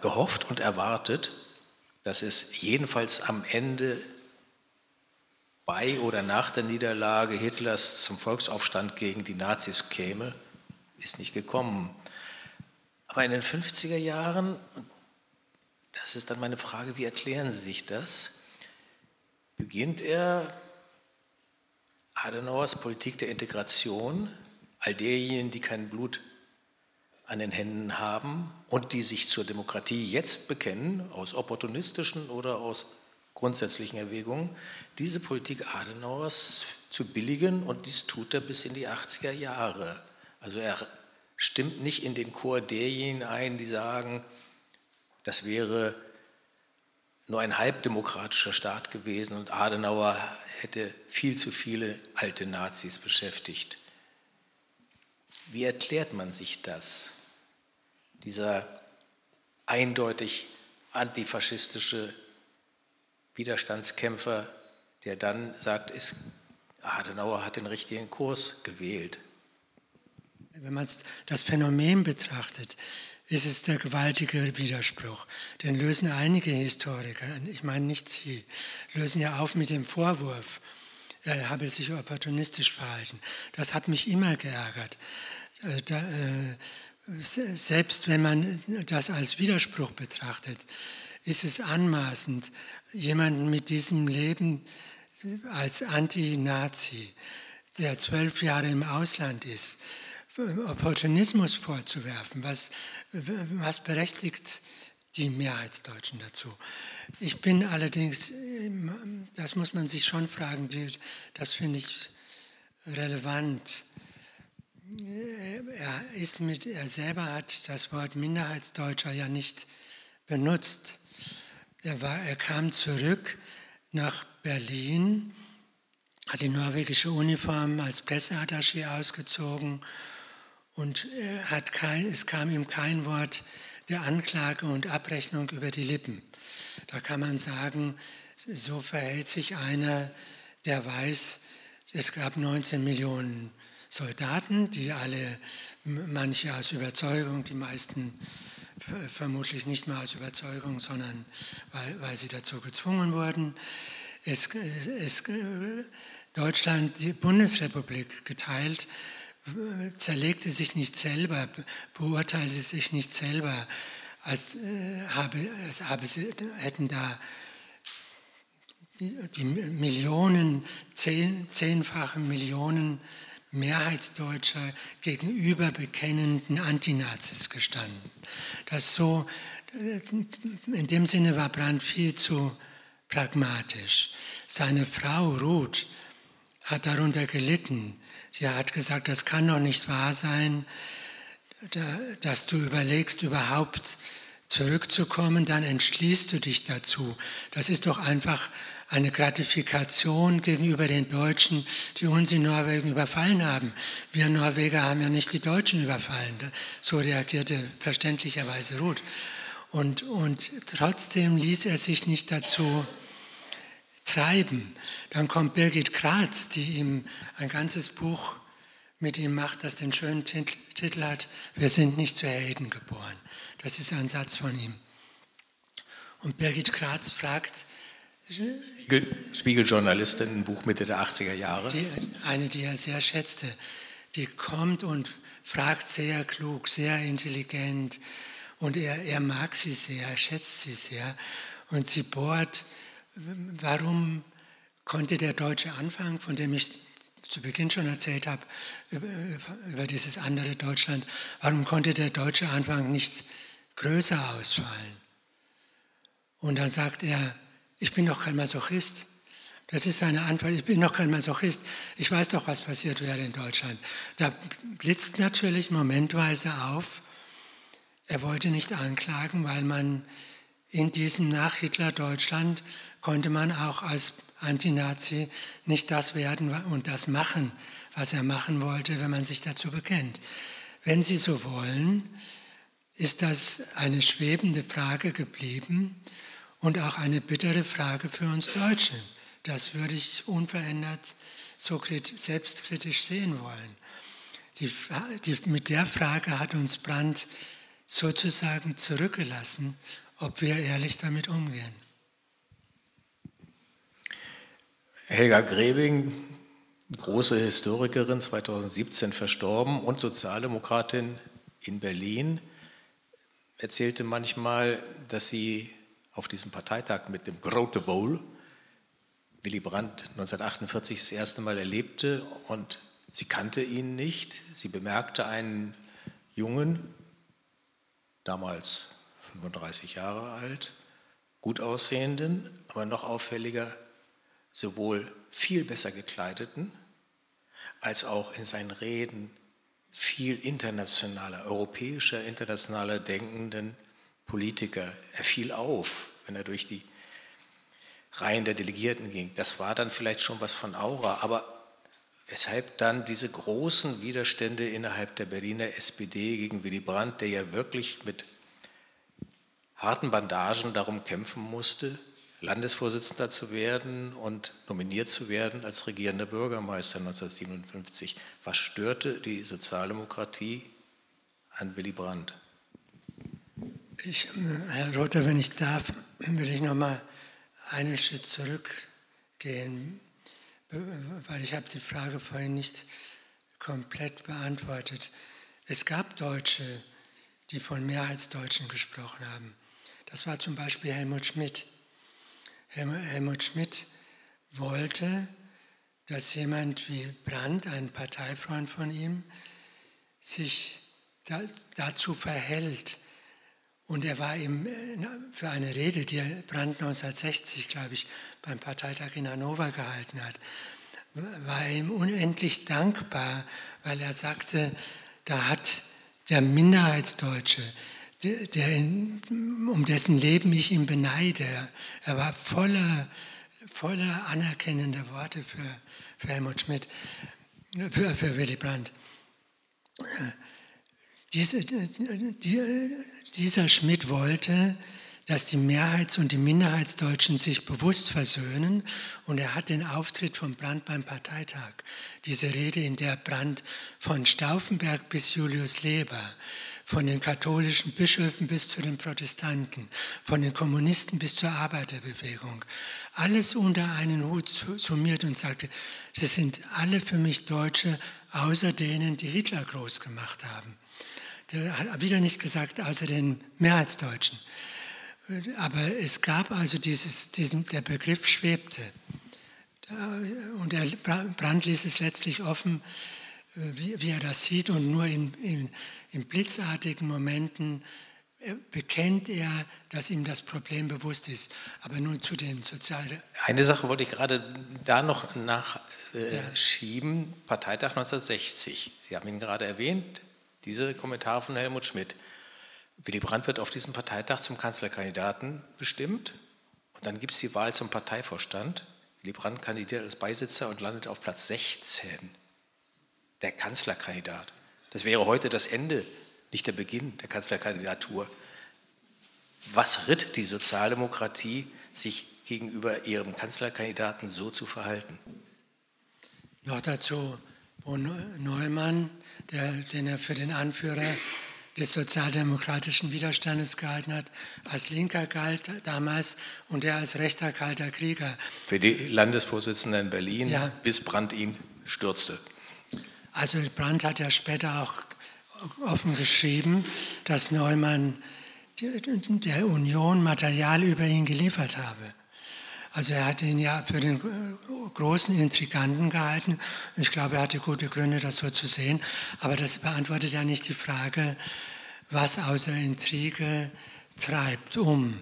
gehofft und erwartet, dass es jedenfalls am Ende bei oder nach der Niederlage Hitlers zum Volksaufstand gegen die Nazis käme, ist nicht gekommen. Aber in den 50er Jahren, das ist dann meine Frage, wie erklären Sie sich das, beginnt er Adenauers Politik der Integration, all derjenigen, die kein Blut an den Händen haben und die sich zur Demokratie jetzt bekennen, aus opportunistischen oder aus grundsätzlichen Erwägungen, diese Politik Adenauers zu billigen und dies tut er bis in die 80er Jahre. Also er stimmt nicht in den Chor derjenigen ein, die sagen, das wäre nur ein halbdemokratischer Staat gewesen und Adenauer hätte viel zu viele alte Nazis beschäftigt. Wie erklärt man sich das? Dieser eindeutig antifaschistische Widerstandskämpfer, der dann sagt, ist, Adenauer hat den richtigen Kurs gewählt. Wenn man das Phänomen betrachtet, ist es der gewaltige Widerspruch. Den lösen einige Historiker, ich meine nicht Sie, lösen ja auf mit dem Vorwurf, er habe sich opportunistisch verhalten. Das hat mich immer geärgert. Äh, da, äh, selbst wenn man das als Widerspruch betrachtet, ist es anmaßend, jemanden mit diesem Leben als Anti-Nazi, der zwölf Jahre im Ausland ist, Opportunismus vorzuwerfen. Was, was berechtigt die Mehrheitsdeutschen dazu? Ich bin allerdings, das muss man sich schon fragen, das finde ich relevant. Er, ist mit, er selber hat das Wort Minderheitsdeutscher ja nicht benutzt. Er, war, er kam zurück nach Berlin, hat die norwegische Uniform als Presseattaché ausgezogen und hat kein, es kam ihm kein Wort der Anklage und Abrechnung über die Lippen. Da kann man sagen, so verhält sich einer, der weiß, es gab 19 Millionen Soldaten, die alle, manche aus Überzeugung, die meisten vermutlich nicht mehr aus Überzeugung, sondern weil, weil sie dazu gezwungen wurden. Es, es, Deutschland, die Bundesrepublik geteilt, zerlegte sich nicht selber, beurteilte sich nicht selber, als, äh, habe, als habe sie, hätten da die, die Millionen, zehn, zehnfache Millionen Mehrheitsdeutscher gegenüber bekennenden Antinazis gestanden. Das so, äh, in dem Sinne war Brandt viel zu pragmatisch. Seine Frau Ruth hat darunter gelitten. Sie hat gesagt, das kann doch nicht wahr sein, dass du überlegst, überhaupt zurückzukommen, dann entschließt du dich dazu. Das ist doch einfach eine Gratifikation gegenüber den Deutschen, die uns in Norwegen überfallen haben. Wir Norweger haben ja nicht die Deutschen überfallen. So reagierte verständlicherweise Ruth. Und, und trotzdem ließ er sich nicht dazu treiben. Dann kommt Birgit Kratz, die ihm ein ganzes Buch mit ihm macht, das den schönen Titel hat, Wir sind nicht zu Helden geboren. Das ist ein Satz von ihm. Und Birgit Kratz fragt, Spiegeljournalistin, ein Buch Mitte der 80er Jahre. Die, eine, die er sehr schätzte, die kommt und fragt sehr klug, sehr intelligent und er, er mag sie sehr, schätzt sie sehr und sie bohrt, warum konnte der deutsche Anfang, von dem ich zu Beginn schon erzählt habe, über, über dieses andere Deutschland, warum konnte der deutsche Anfang nicht größer ausfallen? Und dann sagt er, ich bin doch kein Masochist. Das ist seine Antwort. Ich bin doch kein Masochist. Ich weiß doch, was passiert wäre in Deutschland. Da blitzt natürlich momentweise auf. Er wollte nicht anklagen, weil man in diesem Nach-Hitler-Deutschland konnte man auch als Antinazi nicht das werden und das machen, was er machen wollte, wenn man sich dazu bekennt. Wenn Sie so wollen, ist das eine schwebende Frage geblieben und auch eine bittere Frage für uns Deutsche. Das würde ich unverändert so selbstkritisch sehen wollen. Die, die, mit der Frage hat uns Brandt sozusagen zurückgelassen, ob wir ehrlich damit umgehen. Helga Grebing, große Historikerin, 2017 verstorben und Sozialdemokratin in Berlin, erzählte manchmal, dass sie auf diesem Parteitag mit dem Grote Bowl Willy Brandt 1948 das erste Mal erlebte und sie kannte ihn nicht. Sie bemerkte einen Jungen, damals 35 Jahre alt, gut aussehenden, aber noch auffälliger, sowohl viel besser gekleideten, als auch in seinen Reden viel internationaler, europäischer, internationaler denkenden Politiker. Er fiel auf, wenn er durch die Reihen der Delegierten ging. Das war dann vielleicht schon was von Aura, aber weshalb dann diese großen Widerstände innerhalb der Berliner SPD gegen Willy Brandt, der ja wirklich mit harten Bandagen darum kämpfen musste, Landesvorsitzender zu werden und nominiert zu werden als regierender Bürgermeister 1957. Was störte die Sozialdemokratie an Willy Brandt? Ich, Herr Rother, wenn ich darf, will ich noch mal einen Schritt zurückgehen, weil ich habe die Frage vorhin nicht komplett beantwortet. Es gab Deutsche, die von Mehrheitsdeutschen gesprochen haben. Das war zum Beispiel Helmut Schmidt. Helmut Schmidt wollte, dass jemand wie Brandt, ein Parteifreund von ihm, sich dazu verhält. Und er war ihm äh, für eine Rede, die Brandt 1960, glaube ich, beim Parteitag in Hannover gehalten hat, war er ihm unendlich dankbar, weil er sagte, da hat der Minderheitsdeutsche, der, um dessen Leben ich ihn beneide, er war voller, voller anerkennender Worte für, für Helmut Schmidt, für, für Willy Brandt. Diese, dieser Schmidt wollte, dass die Mehrheits- und die Minderheitsdeutschen sich bewusst versöhnen und er hat den Auftritt von Brandt beim Parteitag, diese Rede, in der Brandt von Stauffenberg bis Julius Leber, von den katholischen Bischöfen bis zu den Protestanten, von den Kommunisten bis zur Arbeiterbewegung, alles unter einen Hut summiert und sagte, sie sind alle für mich Deutsche, außer denen, die Hitler groß gemacht haben. Der hat wieder nicht gesagt, außer den Mehrheitsdeutschen. Aber es gab also dieses, diesen, der Begriff schwebte. Und der Brand ließ es letztlich offen, wie, wie er das sieht. Und nur in, in, in blitzartigen Momenten äh, bekennt er, dass ihm das Problem bewusst ist. Aber nun zu den sozialen. Eine Sache wollte ich gerade da noch nachschieben. Äh, ja. Parteitag 1960. Sie haben ihn gerade erwähnt, diese Kommentare von Helmut Schmidt. Willy Brandt wird auf diesem Parteitag zum Kanzlerkandidaten bestimmt und dann gibt es die Wahl zum Parteivorstand. Willy Brandt kandidiert als Beisitzer und landet auf Platz 16. Der Kanzlerkandidat. Das wäre heute das Ende, nicht der Beginn der Kanzlerkandidatur. Was ritt die Sozialdemokratie, sich gegenüber ihrem Kanzlerkandidaten so zu verhalten? Noch dazu, wo Neumann, der, den er für den Anführer des sozialdemokratischen Widerstandes gehalten hat, als Linker galt damals und er als rechter kalter Krieger. Für die Landesvorsitzende in Berlin, ja. bis Brandt ihn stürzte. Also Brandt hat ja später auch offen geschrieben, dass Neumann der Union Material über ihn geliefert habe. Also er hat ihn ja für den großen Intriganten gehalten. Ich glaube, er hatte gute Gründe, das so zu sehen. Aber das beantwortet ja nicht die Frage, was außer Intrige treibt um.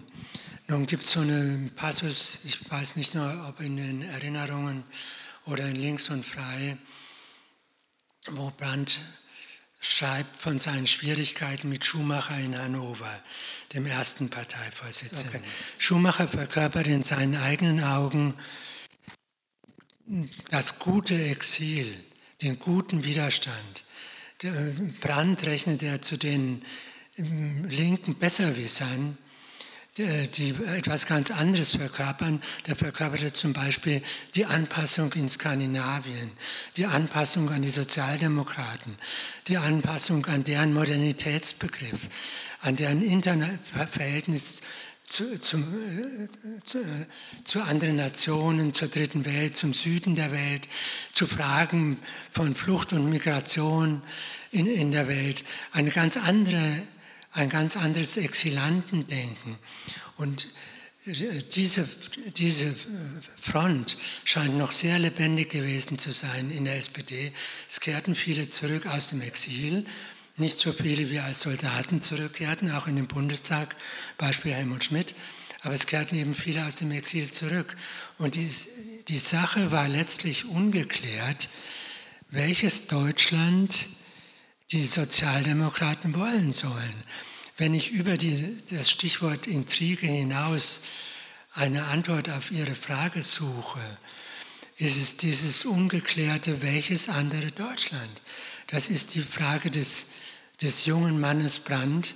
Nun gibt es so einen Passus, ich weiß nicht nur, ob in den Erinnerungen oder in Links und Frei, wo Brandt schreibt von seinen Schwierigkeiten mit Schumacher in Hannover, dem ersten Parteivorsitzenden. Okay. Schumacher verkörpert in seinen eigenen Augen das gute Exil, den guten Widerstand. Brandt rechnet er zu den ähm, linken Besserwissern, die etwas ganz anderes verkörpern. Der verkörperte zum Beispiel die Anpassung in Skandinavien, die Anpassung an die Sozialdemokraten, die Anpassung an deren Modernitätsbegriff, an deren Verhältnis zu, zum, zu, zu, anderen Nationen, zur dritten Welt, zum Süden der Welt, zu Fragen von Flucht und Migration in, in der Welt. Eine ganz andere ein ganz anderes Exilantendenken. Und diese, diese Front scheint noch sehr lebendig gewesen zu sein in der SPD. Es kehrten viele zurück aus dem Exil, nicht so viele wie als Soldaten zurückkehrten, auch in den Bundestag, Beispiel Helmut Schmidt, aber es kehrten eben viele aus dem Exil zurück. Und die, die Sache war letztlich ungeklärt, welches Deutschland die Sozialdemokraten wollen sollen. Wenn ich über die, das Stichwort Intrige hinaus eine Antwort auf Ihre Frage suche, ist es dieses ungeklärte, welches andere Deutschland? Das ist die Frage des, des jungen Mannes Brandt,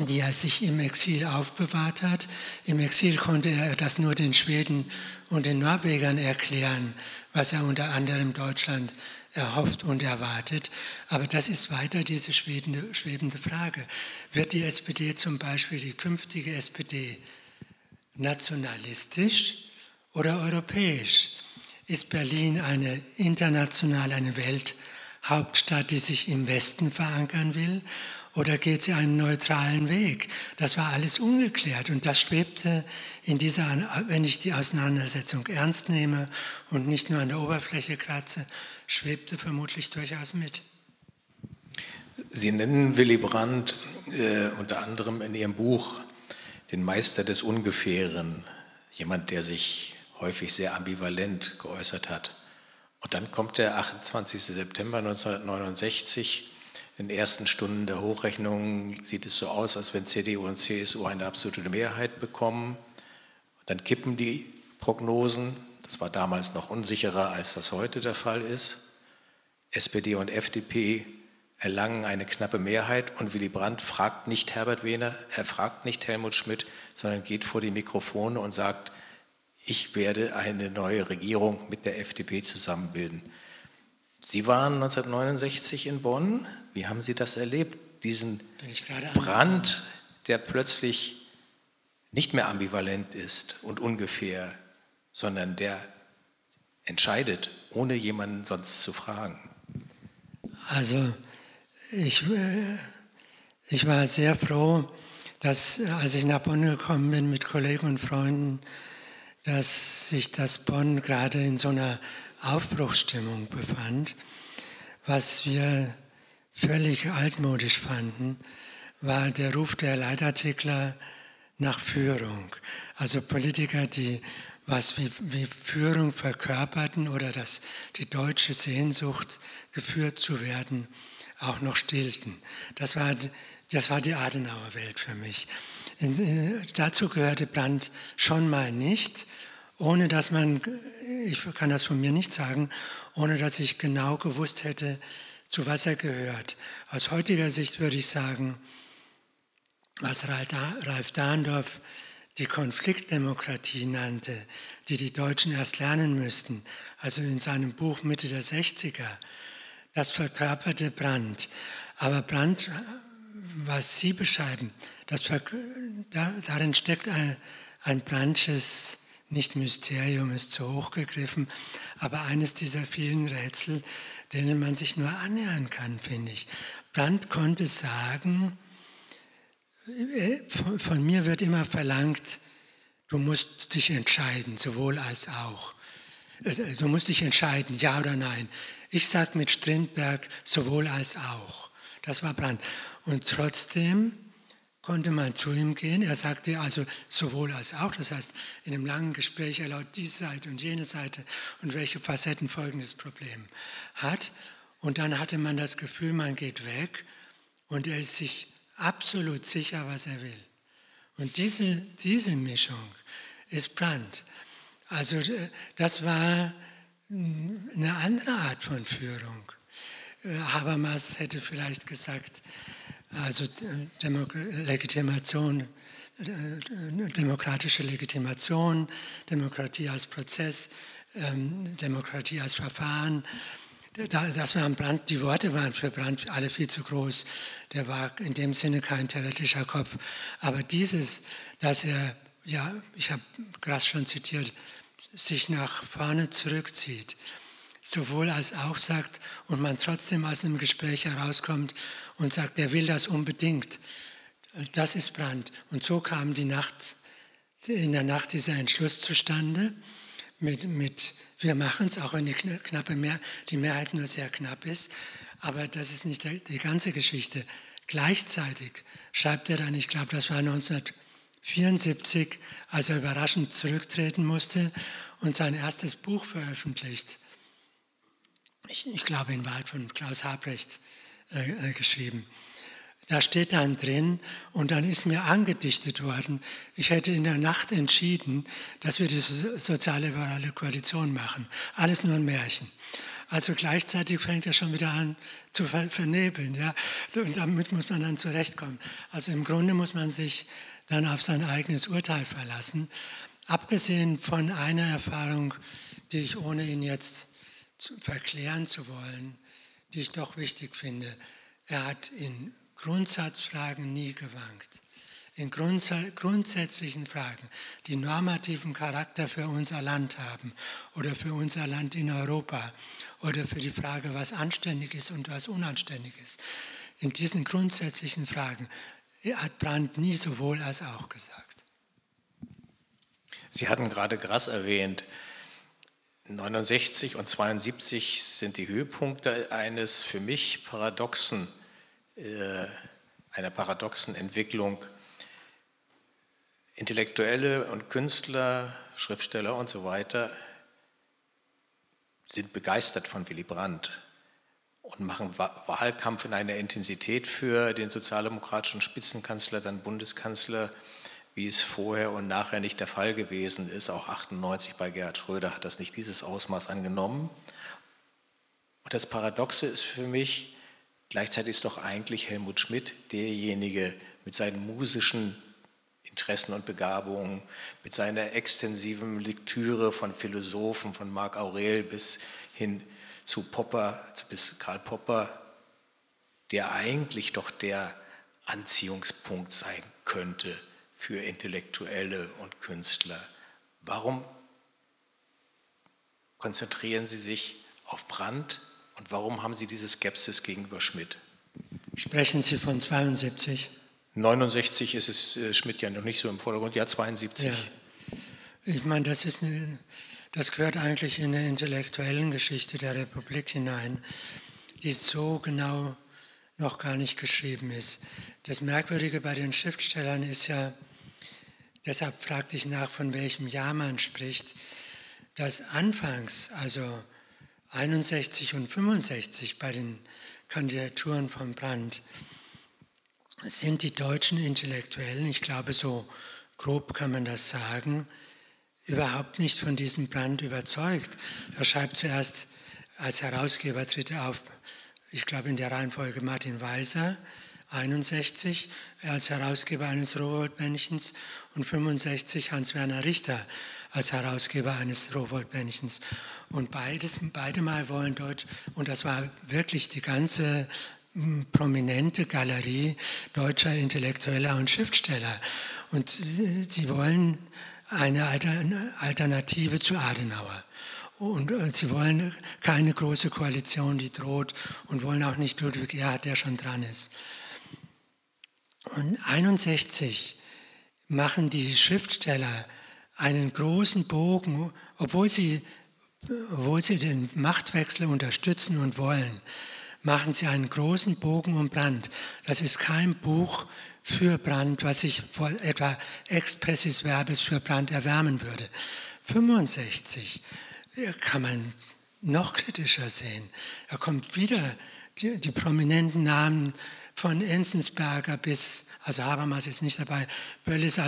die er sich im Exil aufbewahrt hat. Im Exil konnte er das nur den Schweden und den Norwegern erklären, was er unter anderem Deutschland erhofft und erwartet. Aber das ist weiter diese schwebende, schwebende Frage. Wird die SPD zum Beispiel, die künftige SPD, nationalistisch oder europäisch? Ist Berlin eine internationale, eine Welthauptstadt, die sich im Westen verankern will? Oder geht sie einen neutralen Weg? Das war alles ungeklärt und das schwebte in dieser, wenn ich die Auseinandersetzung ernst nehme und nicht nur an der Oberfläche kratze, schwebte vermutlich durchaus mit. Sie nennen Willy Brandt äh, unter anderem in Ihrem Buch den Meister des Ungefähren, jemand, der sich häufig sehr ambivalent geäußert hat. Und dann kommt der 28. September 1969. In den ersten Stunden der Hochrechnung sieht es so aus, als wenn CDU und CSU eine absolute Mehrheit bekommen. Dann kippen die Prognosen. Das war damals noch unsicherer, als das heute der Fall ist. SPD und FDP erlangen eine knappe Mehrheit und Willy Brandt fragt nicht Herbert Wehner, er fragt nicht Helmut Schmidt, sondern geht vor die Mikrofone und sagt, ich werde eine neue Regierung mit der FDP zusammenbilden. Sie waren 1969 in Bonn. Wie haben Sie das erlebt? Diesen Brand, der plötzlich nicht mehr ambivalent ist und ungefähr, sondern der entscheidet, ohne jemanden sonst zu fragen. Also ich, äh, ich war sehr froh, dass als ich nach Bonn gekommen bin mit Kollegen und Freunden, dass sich das Bonn gerade in so einer Aufbruchsstimmung befand. Was wir völlig altmodisch fanden, war der Ruf der Leitartikler nach Führung. Also Politiker, die was wie, wie Führung verkörperten oder dass die deutsche Sehnsucht geführt zu werden auch noch stillten. Das war, das war die Adenauer Welt für mich. In, in, dazu gehörte Brandt schon mal nicht, ohne dass man, ich kann das von mir nicht sagen, ohne dass ich genau gewusst hätte, zu was er gehört. Aus heutiger Sicht würde ich sagen, was Ralf Dahndorf die Konfliktdemokratie nannte, die die Deutschen erst lernen müssten, also in seinem Buch Mitte der 60er, das verkörperte Brandt. Aber Brandt, was Sie beschreiben, das, darin steckt ein, ein Brandtsches, nicht Mysterium ist zu hoch gegriffen, aber eines dieser vielen Rätsel, denen man sich nur annähern kann, finde ich. Brandt konnte sagen, von, mir wird immer verlangt, du musst dich entscheiden, sowohl als auch. Äh, du musst dich entscheiden, ja oder nein. Ich sage mit Strindberg sowohl als auch. Das war Brand. Und trotzdem konnte man zu ihm gehen. Er sagte also sowohl als auch. Das heißt, in einem langen Gespräch erlaubt diese Seite und jene Seite und welche Facetten folgendes Problem hat. Und dann hatte man das Gefühl, man geht weg und er ist sich absolut sicher, was er will. Und diese, diese Mischung ist Brand. Also äh, das war eine andere Art von Führung. Äh, Habermas hätte vielleicht gesagt, also äh, Demok Legitimation, demokratische Legitimation, Demokratie als Prozess, ähm, Demokratie als Verfahren. Das waren Brand, die Worte waren für Brandt alle viel zu groß. Der war in dem Sinne kein theoretischer Kopf. Aber dieses, dass er, ja, ich habe Grass schon zitiert, sich nach vorne zurückzieht, sowohl als auch sagt und man trotzdem aus einem Gespräch herauskommt und sagt, er will das unbedingt. Das ist Brand. Und so kam die Nacht, in der Nacht dieser Entschluss zustande mit, mit wir machen es, auch wenn die, knappe Mehr, die Mehrheit nur sehr knapp ist. Aber das ist nicht die ganze Geschichte. Gleichzeitig schreibt er dann, ich glaube, das war 1974, als er überraschend zurücktreten musste und sein erstes Buch veröffentlicht. Ich, ich glaube, in Wahrheit von Klaus Habrecht äh, äh, geschrieben. Da steht dann drin und dann ist mir angedichtet worden, ich hätte in der Nacht entschieden, dass wir die sozialliberale Koalition machen. Alles nur ein Märchen. Also gleichzeitig fängt er schon wieder an zu vernebeln. Ja? Und damit muss man dann zurechtkommen. Also im Grunde muss man sich dann auf sein eigenes Urteil verlassen. Abgesehen von einer Erfahrung, die ich ohne ihn jetzt verklären zu wollen, die ich doch wichtig finde. Er hat in Grundsatzfragen nie gewankt. In grundsätzlichen Fragen, die normativen Charakter für unser Land haben oder für unser Land in Europa oder für die Frage, was anständig ist und was unanständig ist. In diesen grundsätzlichen Fragen hat Brandt nie sowohl als auch gesagt. Sie hatten gerade Grass erwähnt. 69 und 72 sind die Höhepunkte eines für mich paradoxen äh, einer paradoxen Entwicklung. Intellektuelle und Künstler, Schriftsteller und so weiter sind begeistert von Willy Brandt und machen Wahlkampf in einer Intensität für den sozialdemokratischen Spitzenkanzler, dann Bundeskanzler, wie es vorher und nachher nicht der Fall gewesen ist. Auch 98 bei Gerhard Schröder hat das nicht dieses Ausmaß angenommen. Und das Paradoxe ist für mich, gleichzeitig ist doch eigentlich Helmut Schmidt derjenige mit seinen musischen Interessen und Begabungen, mit seiner extensiven Lektüre von Philosophen, von Marc Aurel bis hin zu Popper, bis Karl Popper, der eigentlich doch der Anziehungspunkt sein könnte für Intellektuelle und Künstler. Warum konzentrieren Sie sich auf Brandt und warum haben Sie diese Skepsis gegenüber Schmidt? Sprechen Sie von 72? 69 ist es äh, Schmidt ja noch nicht so im Vordergrund, ja 72. Ja. Ich meine, das, ist eine, das gehört eigentlich in der intellektuellen Geschichte der Republik hinein, die so genau noch gar nicht geschrieben ist. Das Merkwürdige bei den Schriftstellern ist ja, deshalb fragte ich nach, von welchem Jahr man spricht, dass anfangs, also 61 und 65 bei den Kandidaturen von Brandt, sind die deutschen Intellektuellen, ich glaube so grob kann man das sagen, überhaupt nicht von diesem Brand überzeugt. Er schreibt zuerst als Herausgeber tritt er auf, ich glaube in der Reihenfolge Martin Weiser, 61, als Herausgeber eines Rowold-Bändchens und 65 Hans-Werner Richter als Herausgeber eines Rowold-Bändchens. Und beides, beide Mal wollen Deutsch, und das war wirklich die ganze prominente Galerie deutscher Intellektueller und Schriftsteller. Und sie wollen eine Alternative zu Adenauer. Und sie wollen keine große Koalition, die droht, und wollen auch nicht Ludwig Erhard, der schon dran ist. Und 61 machen die Schriftsteller einen großen Bogen, obwohl sie, obwohl sie den Machtwechsel unterstützen und wollen machen sie einen großen Bogen um Brand. Das ist kein Buch für Brand, was ich vor etwa expressis verbis für Brand erwärmen würde. 65 kann man noch kritischer sehen. Da kommt wieder die, die prominenten Namen von Enzensberger bis, also Habermas ist nicht dabei, Bölles,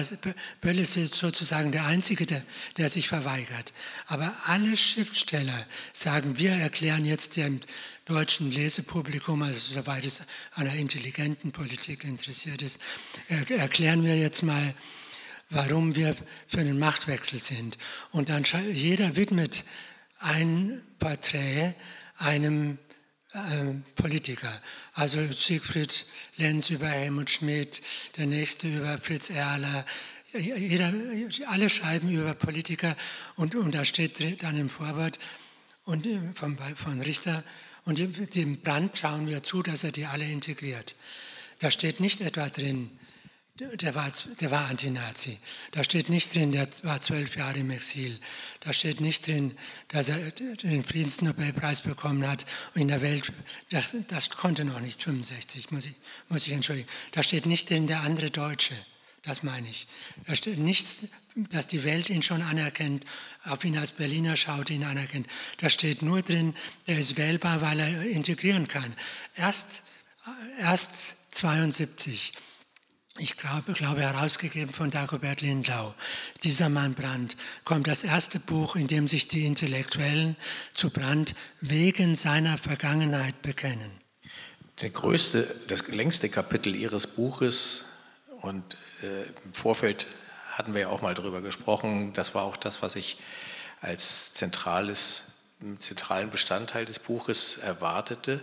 Bölles ist sozusagen der Einzige, der, der sich verweigert. Aber alle Schriftsteller sagen, wir erklären jetzt dem deutschen Lesepublikum, also soweit es an einer intelligenten Politik interessiert ist, erklären wir jetzt mal, warum wir für einen Machtwechsel sind. Und dann jeder widmet ein Porträt einem äh, Politiker. Also Siegfried Lenz über Helmut Schmidt, der nächste über Fritz Erler, jeder, alle schreiben über Politiker und, und da steht dann im Vorwort und äh, von, von Richter, und dem Brand trauen wir zu, dass er die alle integriert. Da steht nicht etwa drin, der war, der war Antinazi. Da steht nicht drin, der war zwölf Jahre im Exil. Da steht nicht drin, dass er den Friedensnobelpreis bekommen hat in der Welt. Das, das konnte noch nicht 65, muss ich, muss ich entschuldigen. Da steht nicht drin, der andere Deutsche. Das meine ich. Da steht nichts, dass die Welt ihn schon anerkennt, auf ihn als Berliner schaut, ihn anerkennt. Da steht nur drin, er ist wählbar, weil er integrieren kann. Erst, erst 72, ich glaube, glaube herausgegeben von Dagobert Lindau, dieser Mann Brandt, kommt das erste Buch, in dem sich die Intellektuellen zu Brandt wegen seiner Vergangenheit bekennen. Der größte, das längste Kapitel Ihres Buches und äh, im Vorfeld hatten wir ja auch mal darüber gesprochen. Das war auch das, was ich als zentrales, zentralen Bestandteil des Buches erwartete.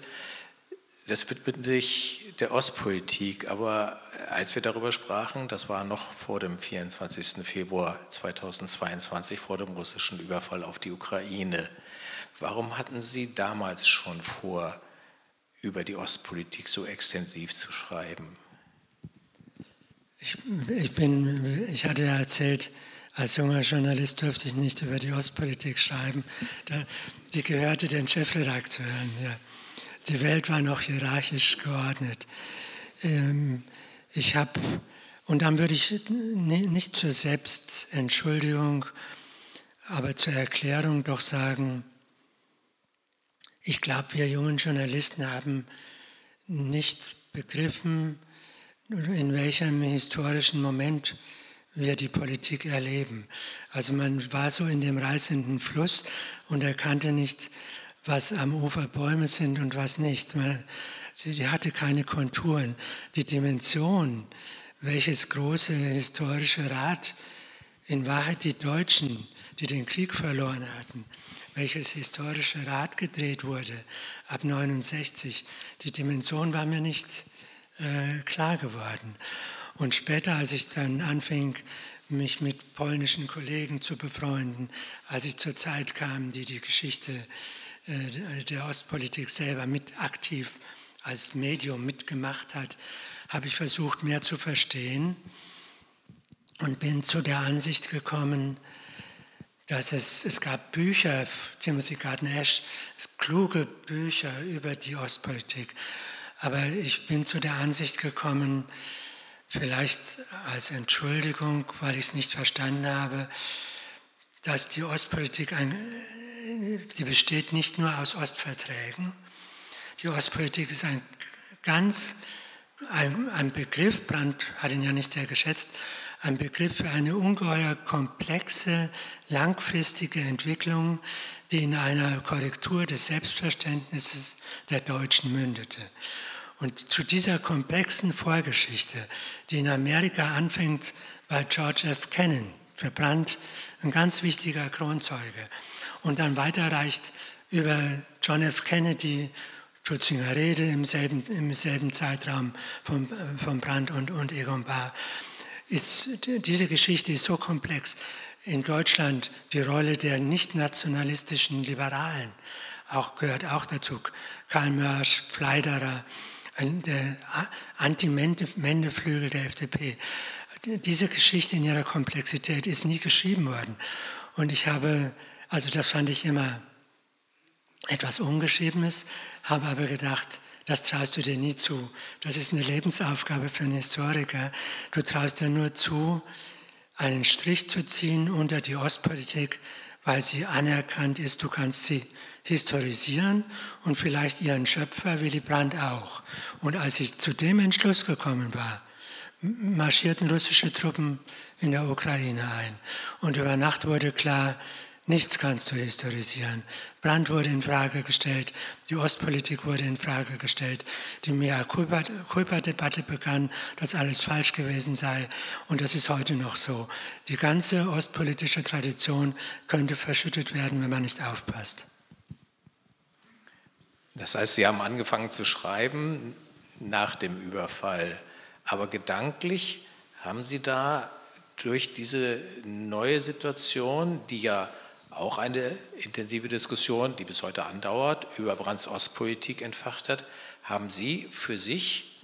Das widmet sich der Ostpolitik, aber als wir darüber sprachen, das war noch vor dem 24. Februar 2022, vor dem russischen Überfall auf die Ukraine. Warum hatten Sie damals schon vor, über die Ostpolitik so extensiv zu schreiben? Ich, ich, bin, ich hatte ja erzählt, als junger Journalist durfte ich nicht über die Ostpolitik schreiben. Da, die gehörte den Chefredakteuren. Ja. die Welt war noch hierarchisch geordnet. Ähm, ich habe, und dann würde ich nicht zur Selbstentschuldigung, aber zur Erklärung doch sagen, ich glaube, wir jungen Journalisten haben nicht begriffen, in welchem historischen Moment wir die Politik erleben. Also man war so in dem reißenden Fluss und erkannte nicht, was am Ufer Bäume sind und was nicht. Man, sie hatte keine Konturen. Die Dimension, welches große historische Rad in Wahrheit die Deutschen, die den Krieg verloren hatten, welches historische Rad gedreht wurde ab 69, die Dimension war mir nicht äh, klar geworden. Und später, als ich dann anfing, mich mit polnischen Kollegen zu befreunden, als ich zur Zeit kam, die die Geschichte äh, der Ostpolitik selber mit aktiv als Medium mitgemacht hat, habe ich versucht, mehr zu verstehen und bin zu der Ansicht gekommen, dass es, es gab Bücher, Timothy Gardner Ash, kluge Bücher über die Ostpolitik. Aber ich bin zu der Ansicht gekommen, vielleicht als Entschuldigung, weil ich es nicht verstanden habe, dass die Ostpolitik ein, die besteht nicht nur aus Ostverträgen. Die Ostpolitik ist ein ganz ein, ein Begriff, Brandt hat ihn ja nicht sehr geschätzt, ein Begriff für eine ungeheuer komplexe, langfristige Entwicklung, die in einer Korrektur des Selbstverständnisses der Deutschen mündete. Und zu dieser komplexen Vorgeschichte, die in Amerika anfängt bei George F. Kennan, für Brandt ein ganz wichtiger Kronzeuge, und dann weiterreicht über John F. Kennedy, Schutzinger Rede im selben, im selben Zeitraum von, von Brandt und, und Egon Bahr. Ist, diese Geschichte ist so komplex. In Deutschland die Rolle der nicht-nationalistischen Liberalen auch, gehört auch dazu. Karl Mörsch, Pfleiderer, der Anti-Mende-Flügel der FDP. Diese Geschichte in ihrer Komplexität ist nie geschrieben worden. Und ich habe also das fand ich immer etwas Ungeschriebenes, habe aber gedacht, das traust du dir nie zu. Das ist eine Lebensaufgabe für einen Historiker. Du traust dir nur zu, einen Strich zu ziehen unter die Ostpolitik, weil sie anerkannt ist. Du kannst sie historisieren und vielleicht ihren Schöpfer Willy Brandt auch. Und als ich zu dem Entschluss gekommen war, marschierten russische Truppen in der Ukraine ein. Und über Nacht wurde klar, Nichts kannst du historisieren. Brand wurde in Frage gestellt, die Ostpolitik wurde in Frage gestellt, die Mea-Culpa-Debatte begann, dass alles falsch gewesen sei und das ist heute noch so. Die ganze ostpolitische Tradition könnte verschüttet werden, wenn man nicht aufpasst. Das heißt, Sie haben angefangen zu schreiben nach dem Überfall, aber gedanklich haben Sie da durch diese neue Situation, die ja auch eine intensive Diskussion, die bis heute andauert, über Brands Ostpolitik entfacht hat. Haben Sie für sich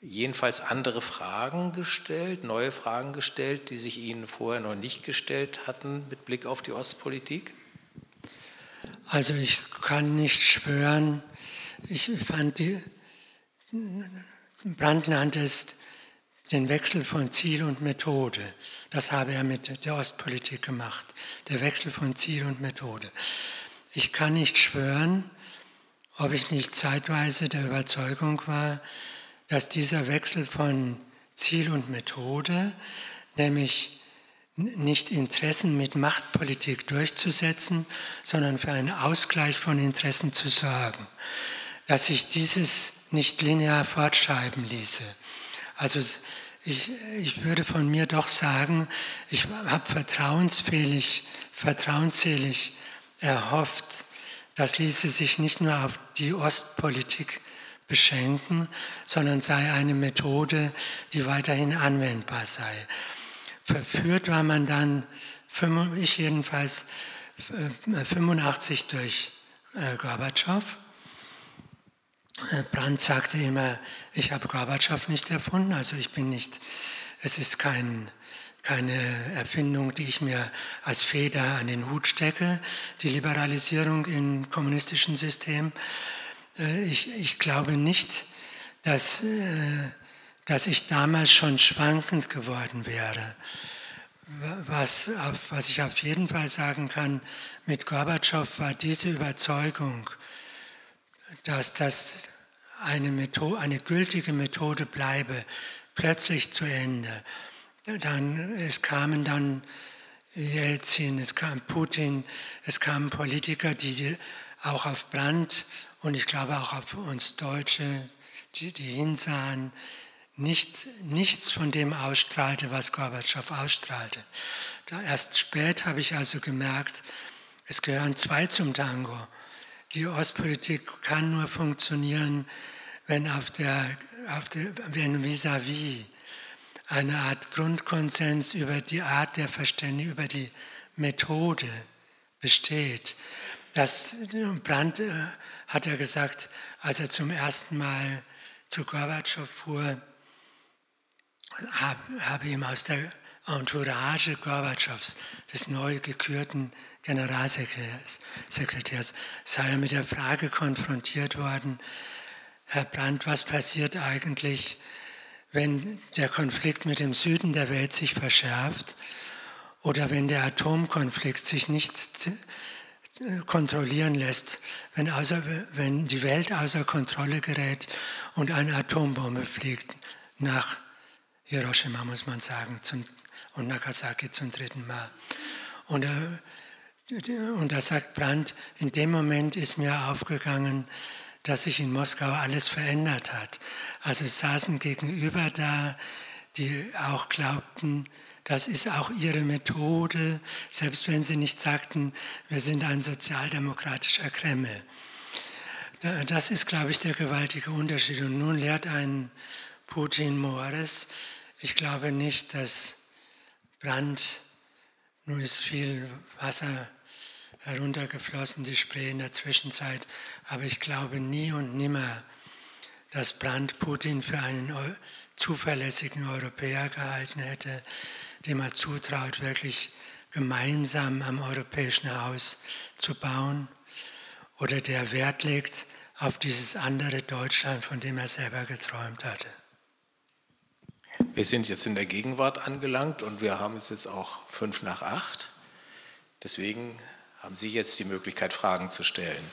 jedenfalls andere Fragen gestellt, neue Fragen gestellt, die sich Ihnen vorher noch nicht gestellt hatten mit Blick auf die Ostpolitik? Also ich kann nicht schwören, ich fand die, Brandt nannte es den Wechsel von Ziel und Methode. Das habe er mit der Ostpolitik gemacht, der Wechsel von Ziel und Methode. Ich kann nicht schwören, ob ich nicht zeitweise der Überzeugung war, dass dieser Wechsel von Ziel und Methode, nämlich nicht Interessen mit Machtpolitik durchzusetzen, sondern für einen Ausgleich von Interessen zu sorgen, dass sich dieses nicht linear fortschreiben ließe. Also ich, ich würde von mir doch sagen, ich habe vertrauensfähig, vertrauensselig erhofft, das ließe sich nicht nur auf die Ostpolitik beschenken, sondern sei eine Methode, die weiterhin anwendbar sei. Verführt war man dann, ich jedenfalls, 85 äh, durch äh, Gorbatschow äh, Brandt sagte immer, ich habe Gorbatschow nicht erfunden, also ich bin nicht, es ist kein, keine Erfindung, die ich mir als Feder an den Hut stecke, die Liberalisierung im kommunistischen System. Äh, ich, ich glaube nicht, dass, äh, dass ich damals schon schwankend geworden wäre. Was, auf, was ich auf jeden Fall sagen kann, mit Gorbatschow war diese Überzeugung, dass das eine, Methode, eine gültige Methode bleibe, plötzlich zu Ende. Dann, es kamen dann Jelzin, es kam Putin, es kamen Politiker, die auch auf Brand und ich glaube auch auf uns Deutsche, die, die hinsahen, nicht, nichts von dem ausstrahlte, was Gorbatschow ausstrahlte. Da erst spät habe ich also gemerkt, es gehören zwei zum Tango. Die Ostpolitik kann nur funktionieren, wenn auf der, auf der wenn vis-à-vis -vis eine Art Grundkonsens über die Art der Verständigung, über die Methode besteht. Das Brandt äh, hat er gesagt, als er zum ersten Mal zu Gorbatschow fuhr, habe ihm aus der Entourage Gorbatschows, des neu gekürten Generalsekretärs, sei er mit der Frage konfrontiert worden, Herr Brandt, was passiert eigentlich, wenn der Konflikt mit dem Süden der Welt sich verschärft oder wenn der Atomkonflikt sich nicht kontrollieren lässt, wenn, außer, wenn die Welt außer Kontrolle gerät und eine Atombombe fliegt nach Hiroshima, muss man sagen, zum, und Nagasaki zum dritten Mal. Und, und da sagt Brandt, in dem Moment ist mir aufgegangen, dass sich in Moskau alles verändert hat. Also saßen gegenüber da, die auch glaubten, das ist auch ihre Methode, selbst wenn sie nicht sagten, wir sind ein sozialdemokratischer Kreml. Das ist, glaube ich, der gewaltige Unterschied. Und nun lehrt ein Putin Mores, ich glaube nicht, dass Brand, nur ist viel Wasser heruntergeflossen, die Spree in der Zwischenzeit, aber ich glaube nie und nimmer, dass Brandt Putin für einen zuverlässigen Europäer gehalten hätte, dem er zutraut, wirklich gemeinsam am europäischen Haus zu bauen oder der Wert legt auf dieses andere Deutschland, von dem er selber geträumt hatte. Wir sind jetzt in der Gegenwart angelangt und wir haben es jetzt auch fünf nach acht. Deswegen haben Sie jetzt die Möglichkeit, Fragen zu stellen.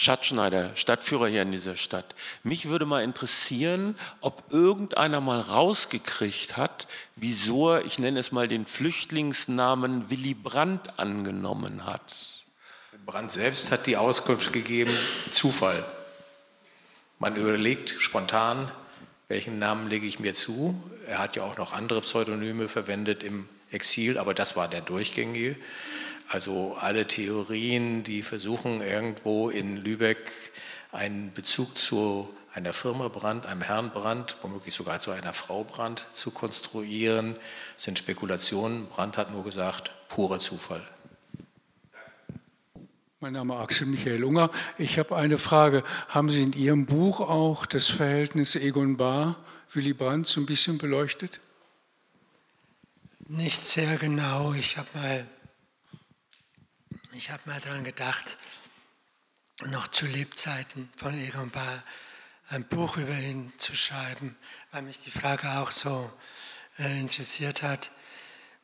Schatzschneider, Stadtführer hier in dieser Stadt. Mich würde mal interessieren, ob irgendeiner mal rausgekriegt hat, wieso er, ich nenne es mal den Flüchtlingsnamen Willy Brandt angenommen hat. Brandt selbst hat die Auskunft gegeben, Zufall. Man überlegt spontan, welchen Namen lege ich mir zu. Er hat ja auch noch andere Pseudonyme verwendet im Exil, aber das war der durchgängige. Also alle Theorien, die versuchen irgendwo in Lübeck einen Bezug zu einer Firma Brand, einem Herrn Brand, womöglich sogar zu einer Frau Brand zu konstruieren, sind Spekulationen. Brand hat nur gesagt, purer Zufall. Mein Name ist Axel Michael Unger. Ich habe eine Frage. Haben Sie in Ihrem Buch auch das Verhältnis Egon Bahr, Willy Brandt so ein bisschen beleuchtet? Nicht sehr genau. Ich habe mal habe mal daran gedacht, noch zu Lebzeiten von Egon Bahr ein Buch über ihn zu schreiben, weil mich die Frage auch so äh, interessiert hat.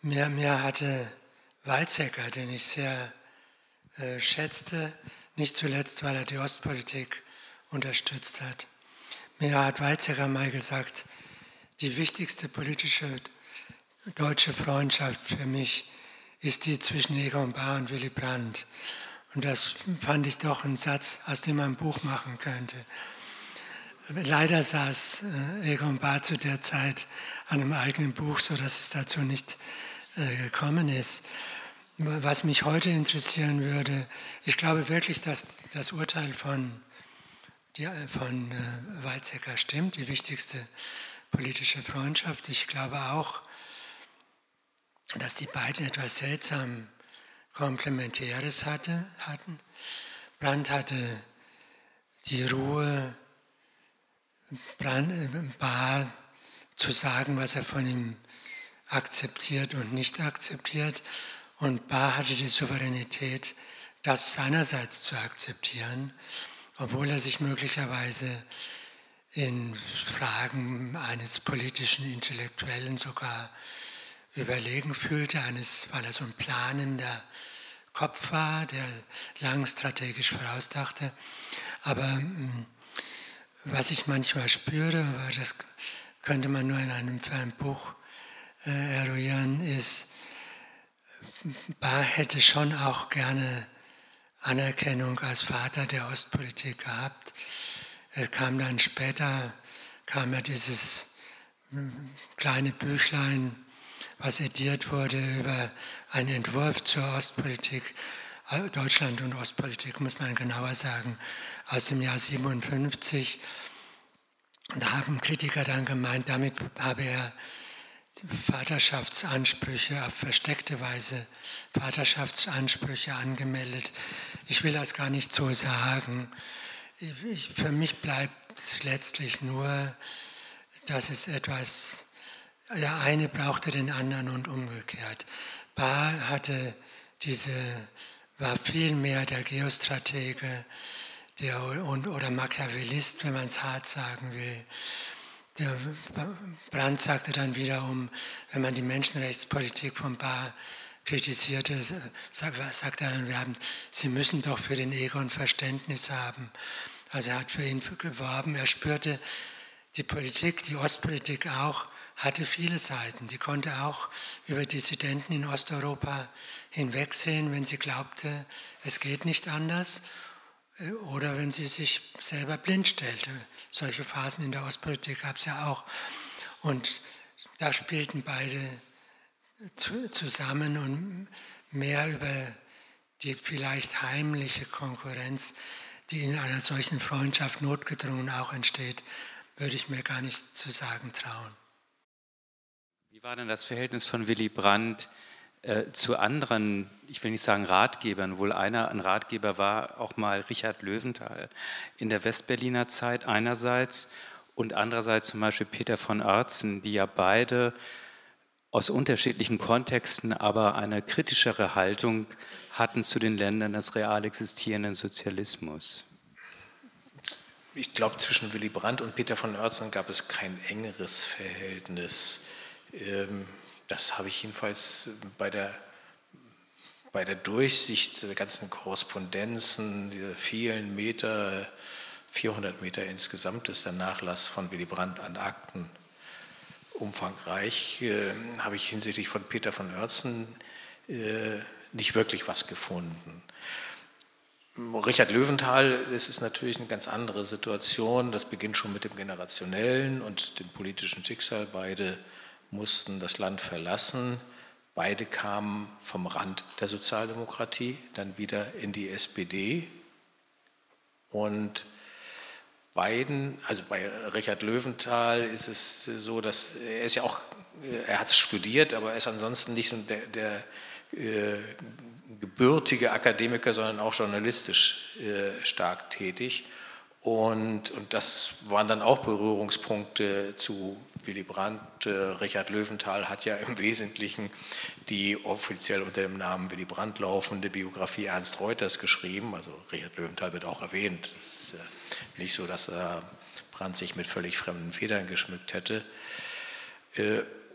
Mir, mir hatte Weizsäcker, den ich sehr äh, schätzte, nicht zuletzt, weil er die Ostpolitik unterstützt hat. Mir hat Weizsäcker mal gesagt, die wichtigste politische deutsche Freundschaft für mich ist die zwischen Egon Bahr und Willy Brandt. Und das fand ich doch ein Satz, aus dem man ein Buch machen könnte. Leider saß äh, Egon Bahr zu der Zeit an einem eigenen Buch, sodass es dazu nicht äh, gekommen ist. Was mich heute interessieren würde, ich glaube wirklich, dass das Urteil von, von äh, Weizsäcker stimmt, die wichtigste politische Freundschaft. Ich glaube auch, dass die beiden etwas seltsam Komplementäres hatte, hatten. Brandt hatte die Ruhe, Brand, Bar zu sagen, was er von ihm akzeptiert und nicht akzeptiert. Und Bar hatte die Souveränität, das seinerseits zu akzeptieren, obwohl er sich möglicherweise in Fragen eines politischen Intellektuellen sogar überlegen fühlte, eines, weil er so ein planender Kopf war, der lang strategisch vorausdachte. Aber mm, was ich manchmal spüre, das könnte man nur in einem, einem Buch äh, eruieren, ist, Barr hätte schon auch gerne Anerkennung als Vater der Ostpolitik gehabt. Er kam dann später, kam ja dieses mm, kleine Büchlein, was ediert wurde über einen Entwurf zur Ostpolitik, äh, Deutschland und Ostpolitik, muss man genauer sagen, aus dem Jahr 57. Da haben Kritiker dann gemeint, damit habe er Vaterschaftsansprüche auf versteckte Weise Vaterschaftsansprüche angemeldet. Ich will das gar nicht so sagen. Ich, für mich bleibt letztlich nur, dass es etwas, der eine brauchte den anderen und umgekehrt. Bahr hatte diese, war viel mehr der Geostratege der, und, oder Machiavellist, wenn man es hart sagen will. Der Brandt sagte dann wiederum, wenn man die Menschenrechtspolitik von Bahr kritisierte, sagte er dann, wir haben, Sie müssen doch für den Egon Verständnis haben. Also er hat für ihn geworben, er spürte, die Politik, die Ostpolitik auch, hatte viele Seiten. Die konnte auch über Dissidenten in Osteuropa hinwegsehen, wenn sie glaubte, es geht nicht anders äh, oder wenn sie sich selber blind stellte. Solche Phasen in der Ostpolitik gab es ja auch. Und da spielten beide zusammen und mehr über die vielleicht heimliche Konkurrenz, die in einer solchen Freundschaft notgedrungen auch entsteht, würde ich mir gar nicht zu sagen trauen. Wie war denn das Verhältnis von Willy Brandt äh, zu anderen, ich will nicht sagen Ratgebern, wohl einer ein Ratgeber war auch mal Richard Löwenthal in der Westberliner Zeit einerseits und andererseits zum Beispiel Peter von Oertzen, die ja beide aus unterschiedlichen Kontexten aber eine kritischere Haltung hatten zu den Ländern des real existierenden Sozialismus. Ich glaube, zwischen Willy Brandt und Peter von Oertzen gab es kein engeres Verhältnis. Ähm, das habe ich jedenfalls bei der, bei der Durchsicht der ganzen Korrespondenzen, dieser vielen Meter, 400 Meter insgesamt ist der Nachlass von Willy Brandt an Akten umfangreich, äh, habe ich hinsichtlich von Peter von Oertzen äh, nicht wirklich was gefunden. Richard Löwenthal, das ist natürlich eine ganz andere Situation. Das beginnt schon mit dem generationellen und dem politischen Schicksal. Beide mussten das Land verlassen. Beide kamen vom Rand der Sozialdemokratie, dann wieder in die SPD. Und beiden, also bei Richard Löwenthal ist es so, dass er ist ja auch, er hat es studiert, aber er ist ansonsten nicht so der, der äh, gebürtige Akademiker, sondern auch journalistisch äh, stark tätig. Und, und das waren dann auch Berührungspunkte zu Willy Brandt. Äh, Richard Löwenthal hat ja im Wesentlichen die offiziell unter dem Namen Willy Brandt laufende Biografie Ernst Reuters geschrieben. Also Richard Löwenthal wird auch erwähnt. Es ist äh, nicht so, dass äh, Brandt sich mit völlig fremden Federn geschmückt hätte.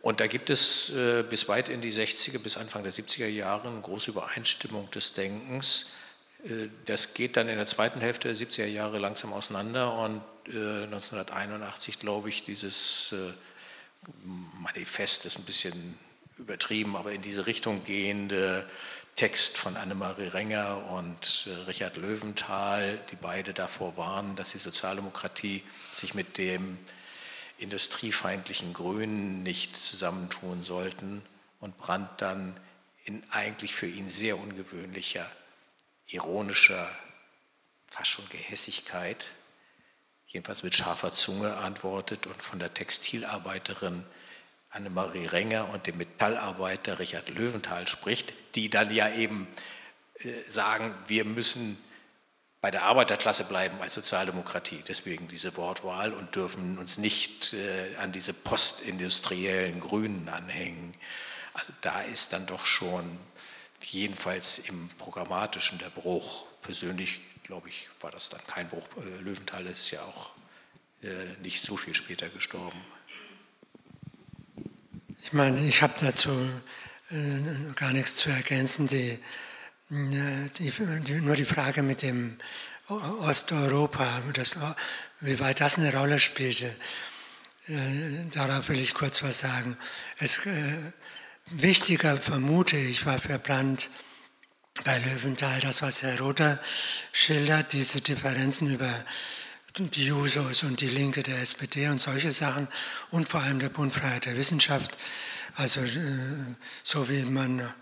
Und da gibt es bis weit in die 60er, bis Anfang der 70er Jahre eine große Übereinstimmung des Denkens das geht dann in der zweiten Hälfte der 70er Jahre langsam auseinander und 1981, äh, glaube ich, dieses äh, Manifest ist ein bisschen übertrieben, aber in diese Richtung gehende Text von Annemarie Renger und Richard Löwenthal, die beide davor warnen, dass die Sozialdemokratie sich mit dem industriefeindlichen Grünen nicht zusammentun sollten und Brandt dann in eigentlich für ihn sehr ungewöhnlicher ironischer, fast schon Gehässigkeit, jedenfalls mit scharfer Zunge antwortet und von der Textilarbeiterin Annemarie Renger und dem Metallarbeiter Richard Löwenthal spricht, die dann ja eben äh, sagen, wir müssen bei der Arbeiterklasse bleiben als Sozialdemokratie. Deswegen diese Wortwahl und dürfen uns nicht äh, an diese postindustriellen Grünen anhängen. Also da ist dann doch schon jedenfalls im Programmatischen der Bruch. Persönlich, glaube ich, war das dann kein Bruch. Äh, Löwenthal ist ja auch äh, nicht so viel später gestorben. Ich meine, ich habe dazu äh, gar nichts zu ergänzen. Die, die, nur die Frage mit dem Osteuropa, das, wie weit das eine Rolle spielte, darauf will ich kurz was sagen. Es, wichtiger vermute ich war für Brandt bei Löwenthal das, was Herr Rother schildert, diese Differenzen über die Jusos und die Linke der SPD und solche Sachen und vor allem der Bundfreiheit der Wissenschaft. Also äh, so wie man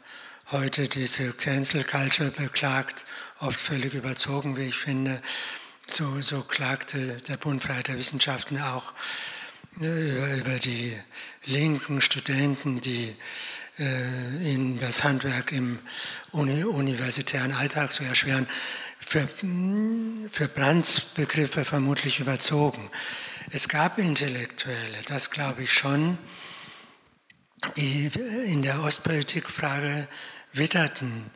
heute diese Cancel Culture beklagt, oft völlig überzogen, wie ich finde, so, so klagte der Bundfreiheit der Wissenschaften auch äh, über, über die linken Studenten, die in das Handwerk im uni universitären Alltag so erschweren für, für Brands Begriffe vermutlich überzogen. Es gab Intellektuelle, das glaube ich schon, die in der Ostpolitikfrage witterten.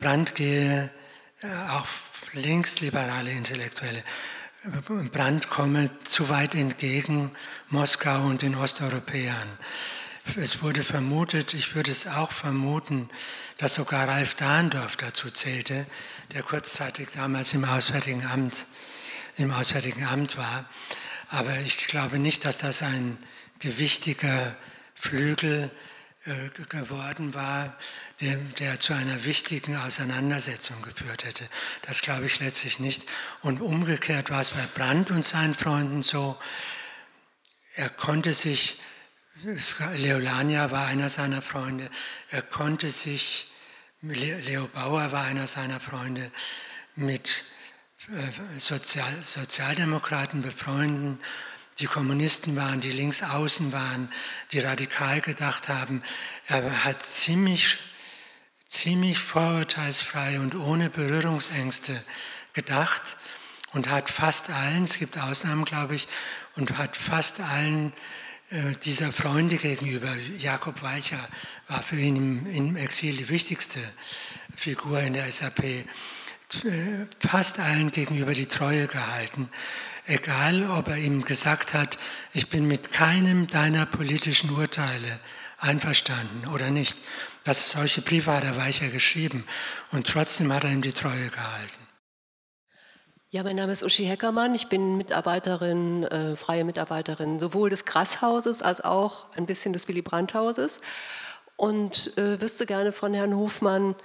Brandt gehe auf linksliberale Intellektuelle. Brandt komme zu weit entgegen Moskau und den Osteuropäern. Es wurde vermutet, ich würde es auch vermuten, dass sogar Ralf Dahndorf dazu zählte, der kurzzeitig damals im Auswärtigen Amt, im Auswärtigen Amt war. Aber ich glaube nicht, dass das ein gewichtiger Flügel äh, geworden war, der, der, zu einer wichtigen Auseinandersetzung geführt hätte. Das glaube ich letztlich nicht. Und umgekehrt war es bei Brandt und seinen Freunden so, er konnte sich Leolania war einer seiner Freunde. Er konnte sich, Leo Bauer war einer seiner Freunde, mit äh, Sozial, Sozialdemokraten befreunden. Die Kommunisten waren, die links außen waren, die radikal gedacht haben. Er hat ziemlich, ziemlich vorurteilsfrei und ohne Berührungsängste gedacht und hat fast allen, es gibt Ausnahmen, glaube ich, und hat fast allen dieser Freunde gegenüber, Jakob Weicher war für ihn im, im Exil die wichtigste Figur in der SAP, äh, fast allen gegenüber die Treue gehalten. Egal, ob er ihm gesagt hat, ich bin mit keinem deiner politischen Urteile einverstanden oder nicht. Das solche Briefe hat er Weicher geschrieben und trotzdem hat er ihm die Treue gehalten. Ja, mein Name ist Uschi Heckermann. Ich bin Mitarbeiterin, äh, freie Mitarbeiterin sowohl des Grasshauses als auch ein bisschen des Willy Brandt-Hauses und äh, wüsste gerne von Herrn Hofmann,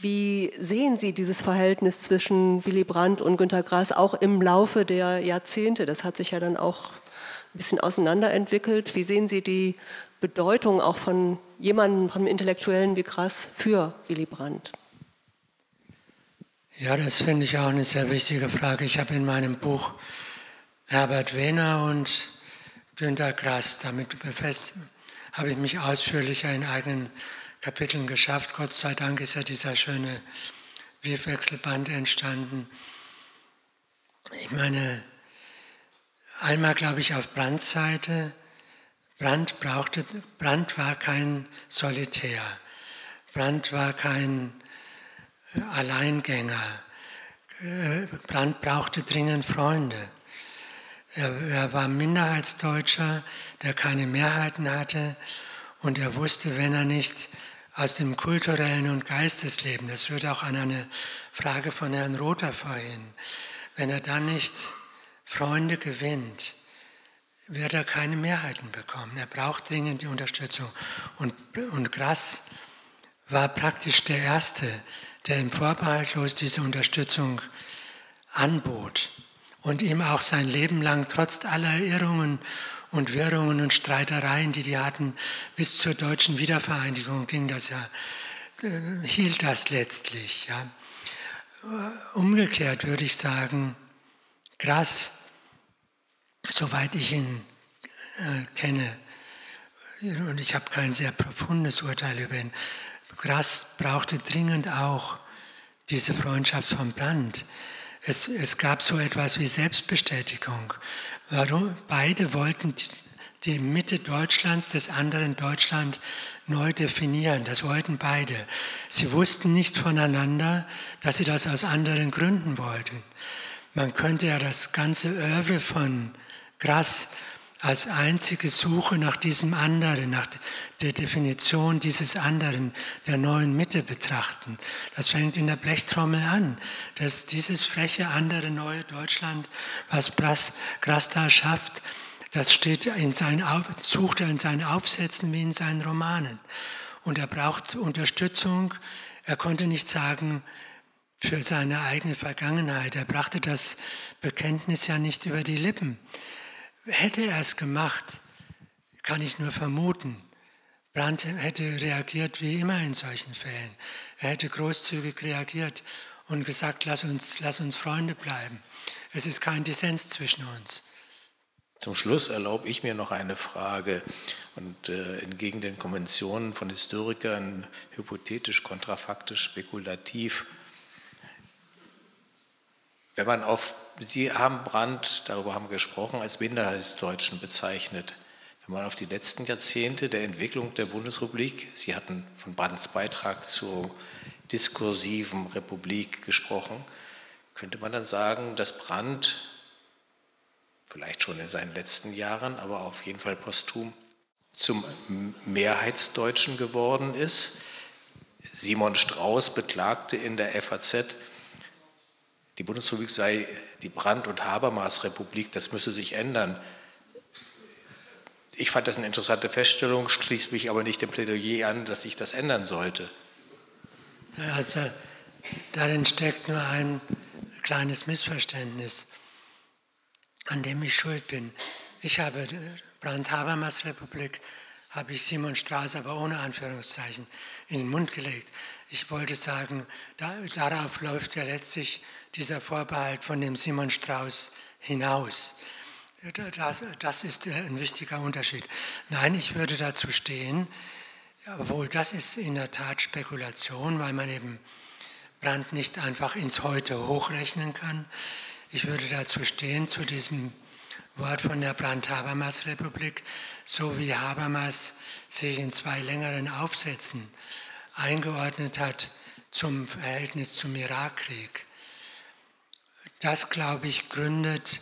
wie sehen Sie dieses Verhältnis zwischen Willy Brandt und Günter Grass auch im Laufe der Jahrzehnte? Das hat sich ja dann auch ein bisschen auseinanderentwickelt. Wie sehen Sie die Bedeutung auch von jemandem, vom Intellektuellen wie Grass für Willy Brandt? Ja, das finde ich auch eine sehr wichtige Frage. Ich habe in meinem Buch Herbert Wehner und Günter Grass, damit habe ich mich ausführlicher in eigenen Kapiteln geschafft. Gott sei Dank ist ja dieser schöne Briefwechselband entstanden. Ich meine, einmal glaube ich auf Brands Seite, Brand, brauchte, Brand war kein Solitär, Brand war kein Alleingänger. Äh, Brandt brauchte dringend Freunde. Er, war Minderheitsdeutscher, der keine Mehrheiten hatte und er wusste, wenn er nicht aus dem kulturellen und Geistesleben, das wird auch an eine Frage von Herrn Rother vorhin, wenn er dann nicht Freunde gewinnt, wird er keine Mehrheiten bekommen. Er braucht dringend die Unterstützung. Und, und Grass war praktisch der Erste, der ihm vorbehaltlos diese Unterstützung anbot und ihm auch sein Leben lang trotz aller Irrungen und Wirrungen und Streitereien, die die hatten, bis zur deutschen Wiedervereinigung ging das ja, äh, hielt das letztlich. Ja. Umgekehrt würde ich sagen, Grass, soweit ich ihn äh, kenne, und ich habe kein sehr profundes Urteil über ihn, Grass brauchte dringend auch diese Freundschaft von Brand. Es, es gab so etwas wie Selbstbestätigung. Warum? Beide wollten die Mitte Deutschlands, des anderen Deutschland, neu definieren. Das wollten beide. Sie wussten nicht voneinander, dass sie das aus anderen Gründen wollten. Man könnte ja das ganze Oeuvre von Grass als einzige Suche nach diesem anderen, nach der Definition dieses anderen, der neuen Mitte betrachten. Das fängt in der Blechtrommel an, dass dieses freche andere neue Deutschland, was Grass da schafft, das steht in seinen, sucht er in seinen Aufsätzen wie in seinen Romanen. Und er braucht Unterstützung. Er konnte nicht sagen, für seine eigene Vergangenheit. Er brachte das Bekenntnis ja nicht über die Lippen. Hätte er es gemacht, kann ich nur vermuten. Brandt hätte reagiert wie immer in solchen Fällen. Er hätte großzügig reagiert und gesagt, lass uns, lass uns Freunde bleiben. Es ist kein Dissens zwischen uns. Zum Schluss erlaube ich mir noch eine Frage. Und äh, entgegen den Konventionen von Historikern, hypothetisch, kontrafaktisch, spekulativ, wenn man auf, Sie haben Brandt, darüber haben wir gesprochen, als Minderheitsdeutschen bezeichnet. Wenn man auf die letzten Jahrzehnte der Entwicklung der Bundesrepublik, Sie hatten von Brandts Beitrag zur diskursiven Republik gesprochen, könnte man dann sagen, dass Brandt vielleicht schon in seinen letzten Jahren, aber auf jeden Fall posthum zum Mehrheitsdeutschen geworden ist. Simon Strauß beklagte in der FAZ, die Bundesrepublik sei die Brand- und Habermas-Republik, das müsse sich ändern. Ich fand das eine interessante Feststellung, schließt mich aber nicht dem Plädoyer an, dass sich das ändern sollte. Also darin steckt nur ein kleines Missverständnis an dem ich schuld bin. Ich habe Brand-Habermas Republik, habe ich Simon Strauß aber ohne Anführungszeichen in den Mund gelegt. Ich wollte sagen, da, darauf läuft ja letztlich dieser Vorbehalt von dem Simon Strauß hinaus. Das, das ist ein wichtiger Unterschied. Nein, ich würde dazu stehen, obwohl das ist in der Tat Spekulation, weil man eben Brand nicht einfach ins Heute hochrechnen kann. Ich würde dazu stehen, zu diesem Wort von der Brand-Habermas-Republik, so wie Habermas sich in zwei längeren Aufsätzen eingeordnet hat zum Verhältnis zum Irakkrieg. Das, glaube ich, gründet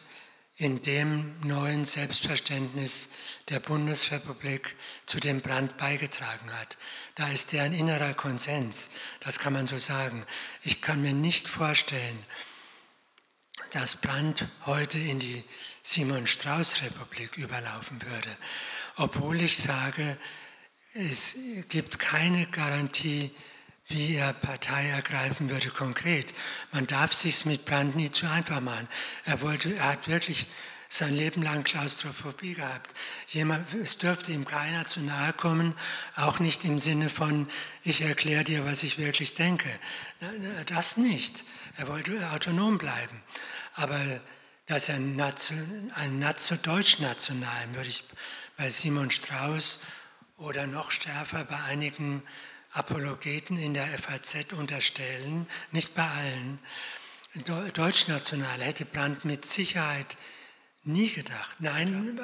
in dem neuen Selbstverständnis der Bundesrepublik, zu dem Brand beigetragen hat. Da ist der ein innerer Konsens, das kann man so sagen. Ich kann mir nicht vorstellen, dass Brandt heute in die Simon-Strauß-Republik überlaufen würde, obwohl ich sage, es gibt keine Garantie, wie er Partei ergreifen würde konkret. Man darf sich mit Brandt nie zu einfach machen. Er, wollte, er hat wirklich sein Leben lang Klaustrophobie gehabt. Jemand, es dürfte ihm keiner zu nahe kommen, auch nicht im Sinne von, ich erkläre dir, was ich wirklich denke. Das nicht. Er wollte autonom bleiben. Aber dass ein, Nation, ein deutsch-nationalen würde ich bei Simon Strauß oder noch stärker bei einigen Apologeten in der FAZ unterstellen, nicht bei allen. Deutschnational hätte Brandt mit Sicherheit nie gedacht. Nein,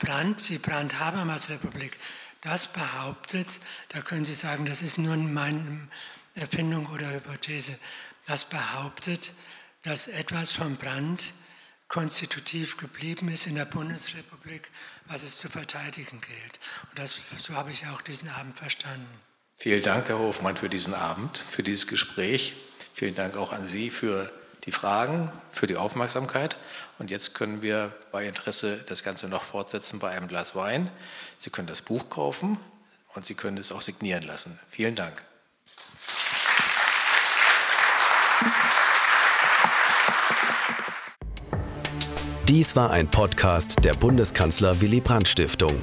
Brandt, die Brandt-Habermas-Republik, das behauptet, da können Sie sagen, das ist nur meine Erfindung oder Hypothese, das behauptet, dass etwas vom Brand konstitutiv geblieben ist in der Bundesrepublik, was es zu verteidigen gilt. Und das, so habe ich auch diesen Abend verstanden. Vielen Dank, Herr Hofmann, für diesen Abend, für dieses Gespräch. Vielen Dank auch an Sie für die Fragen, für die Aufmerksamkeit. Und jetzt können wir bei Interesse das Ganze noch fortsetzen bei einem Glas Wein. Sie können das Buch kaufen und Sie können es auch signieren lassen. Vielen Dank. Dies war ein Podcast der Bundeskanzler Willy Brandt Stiftung.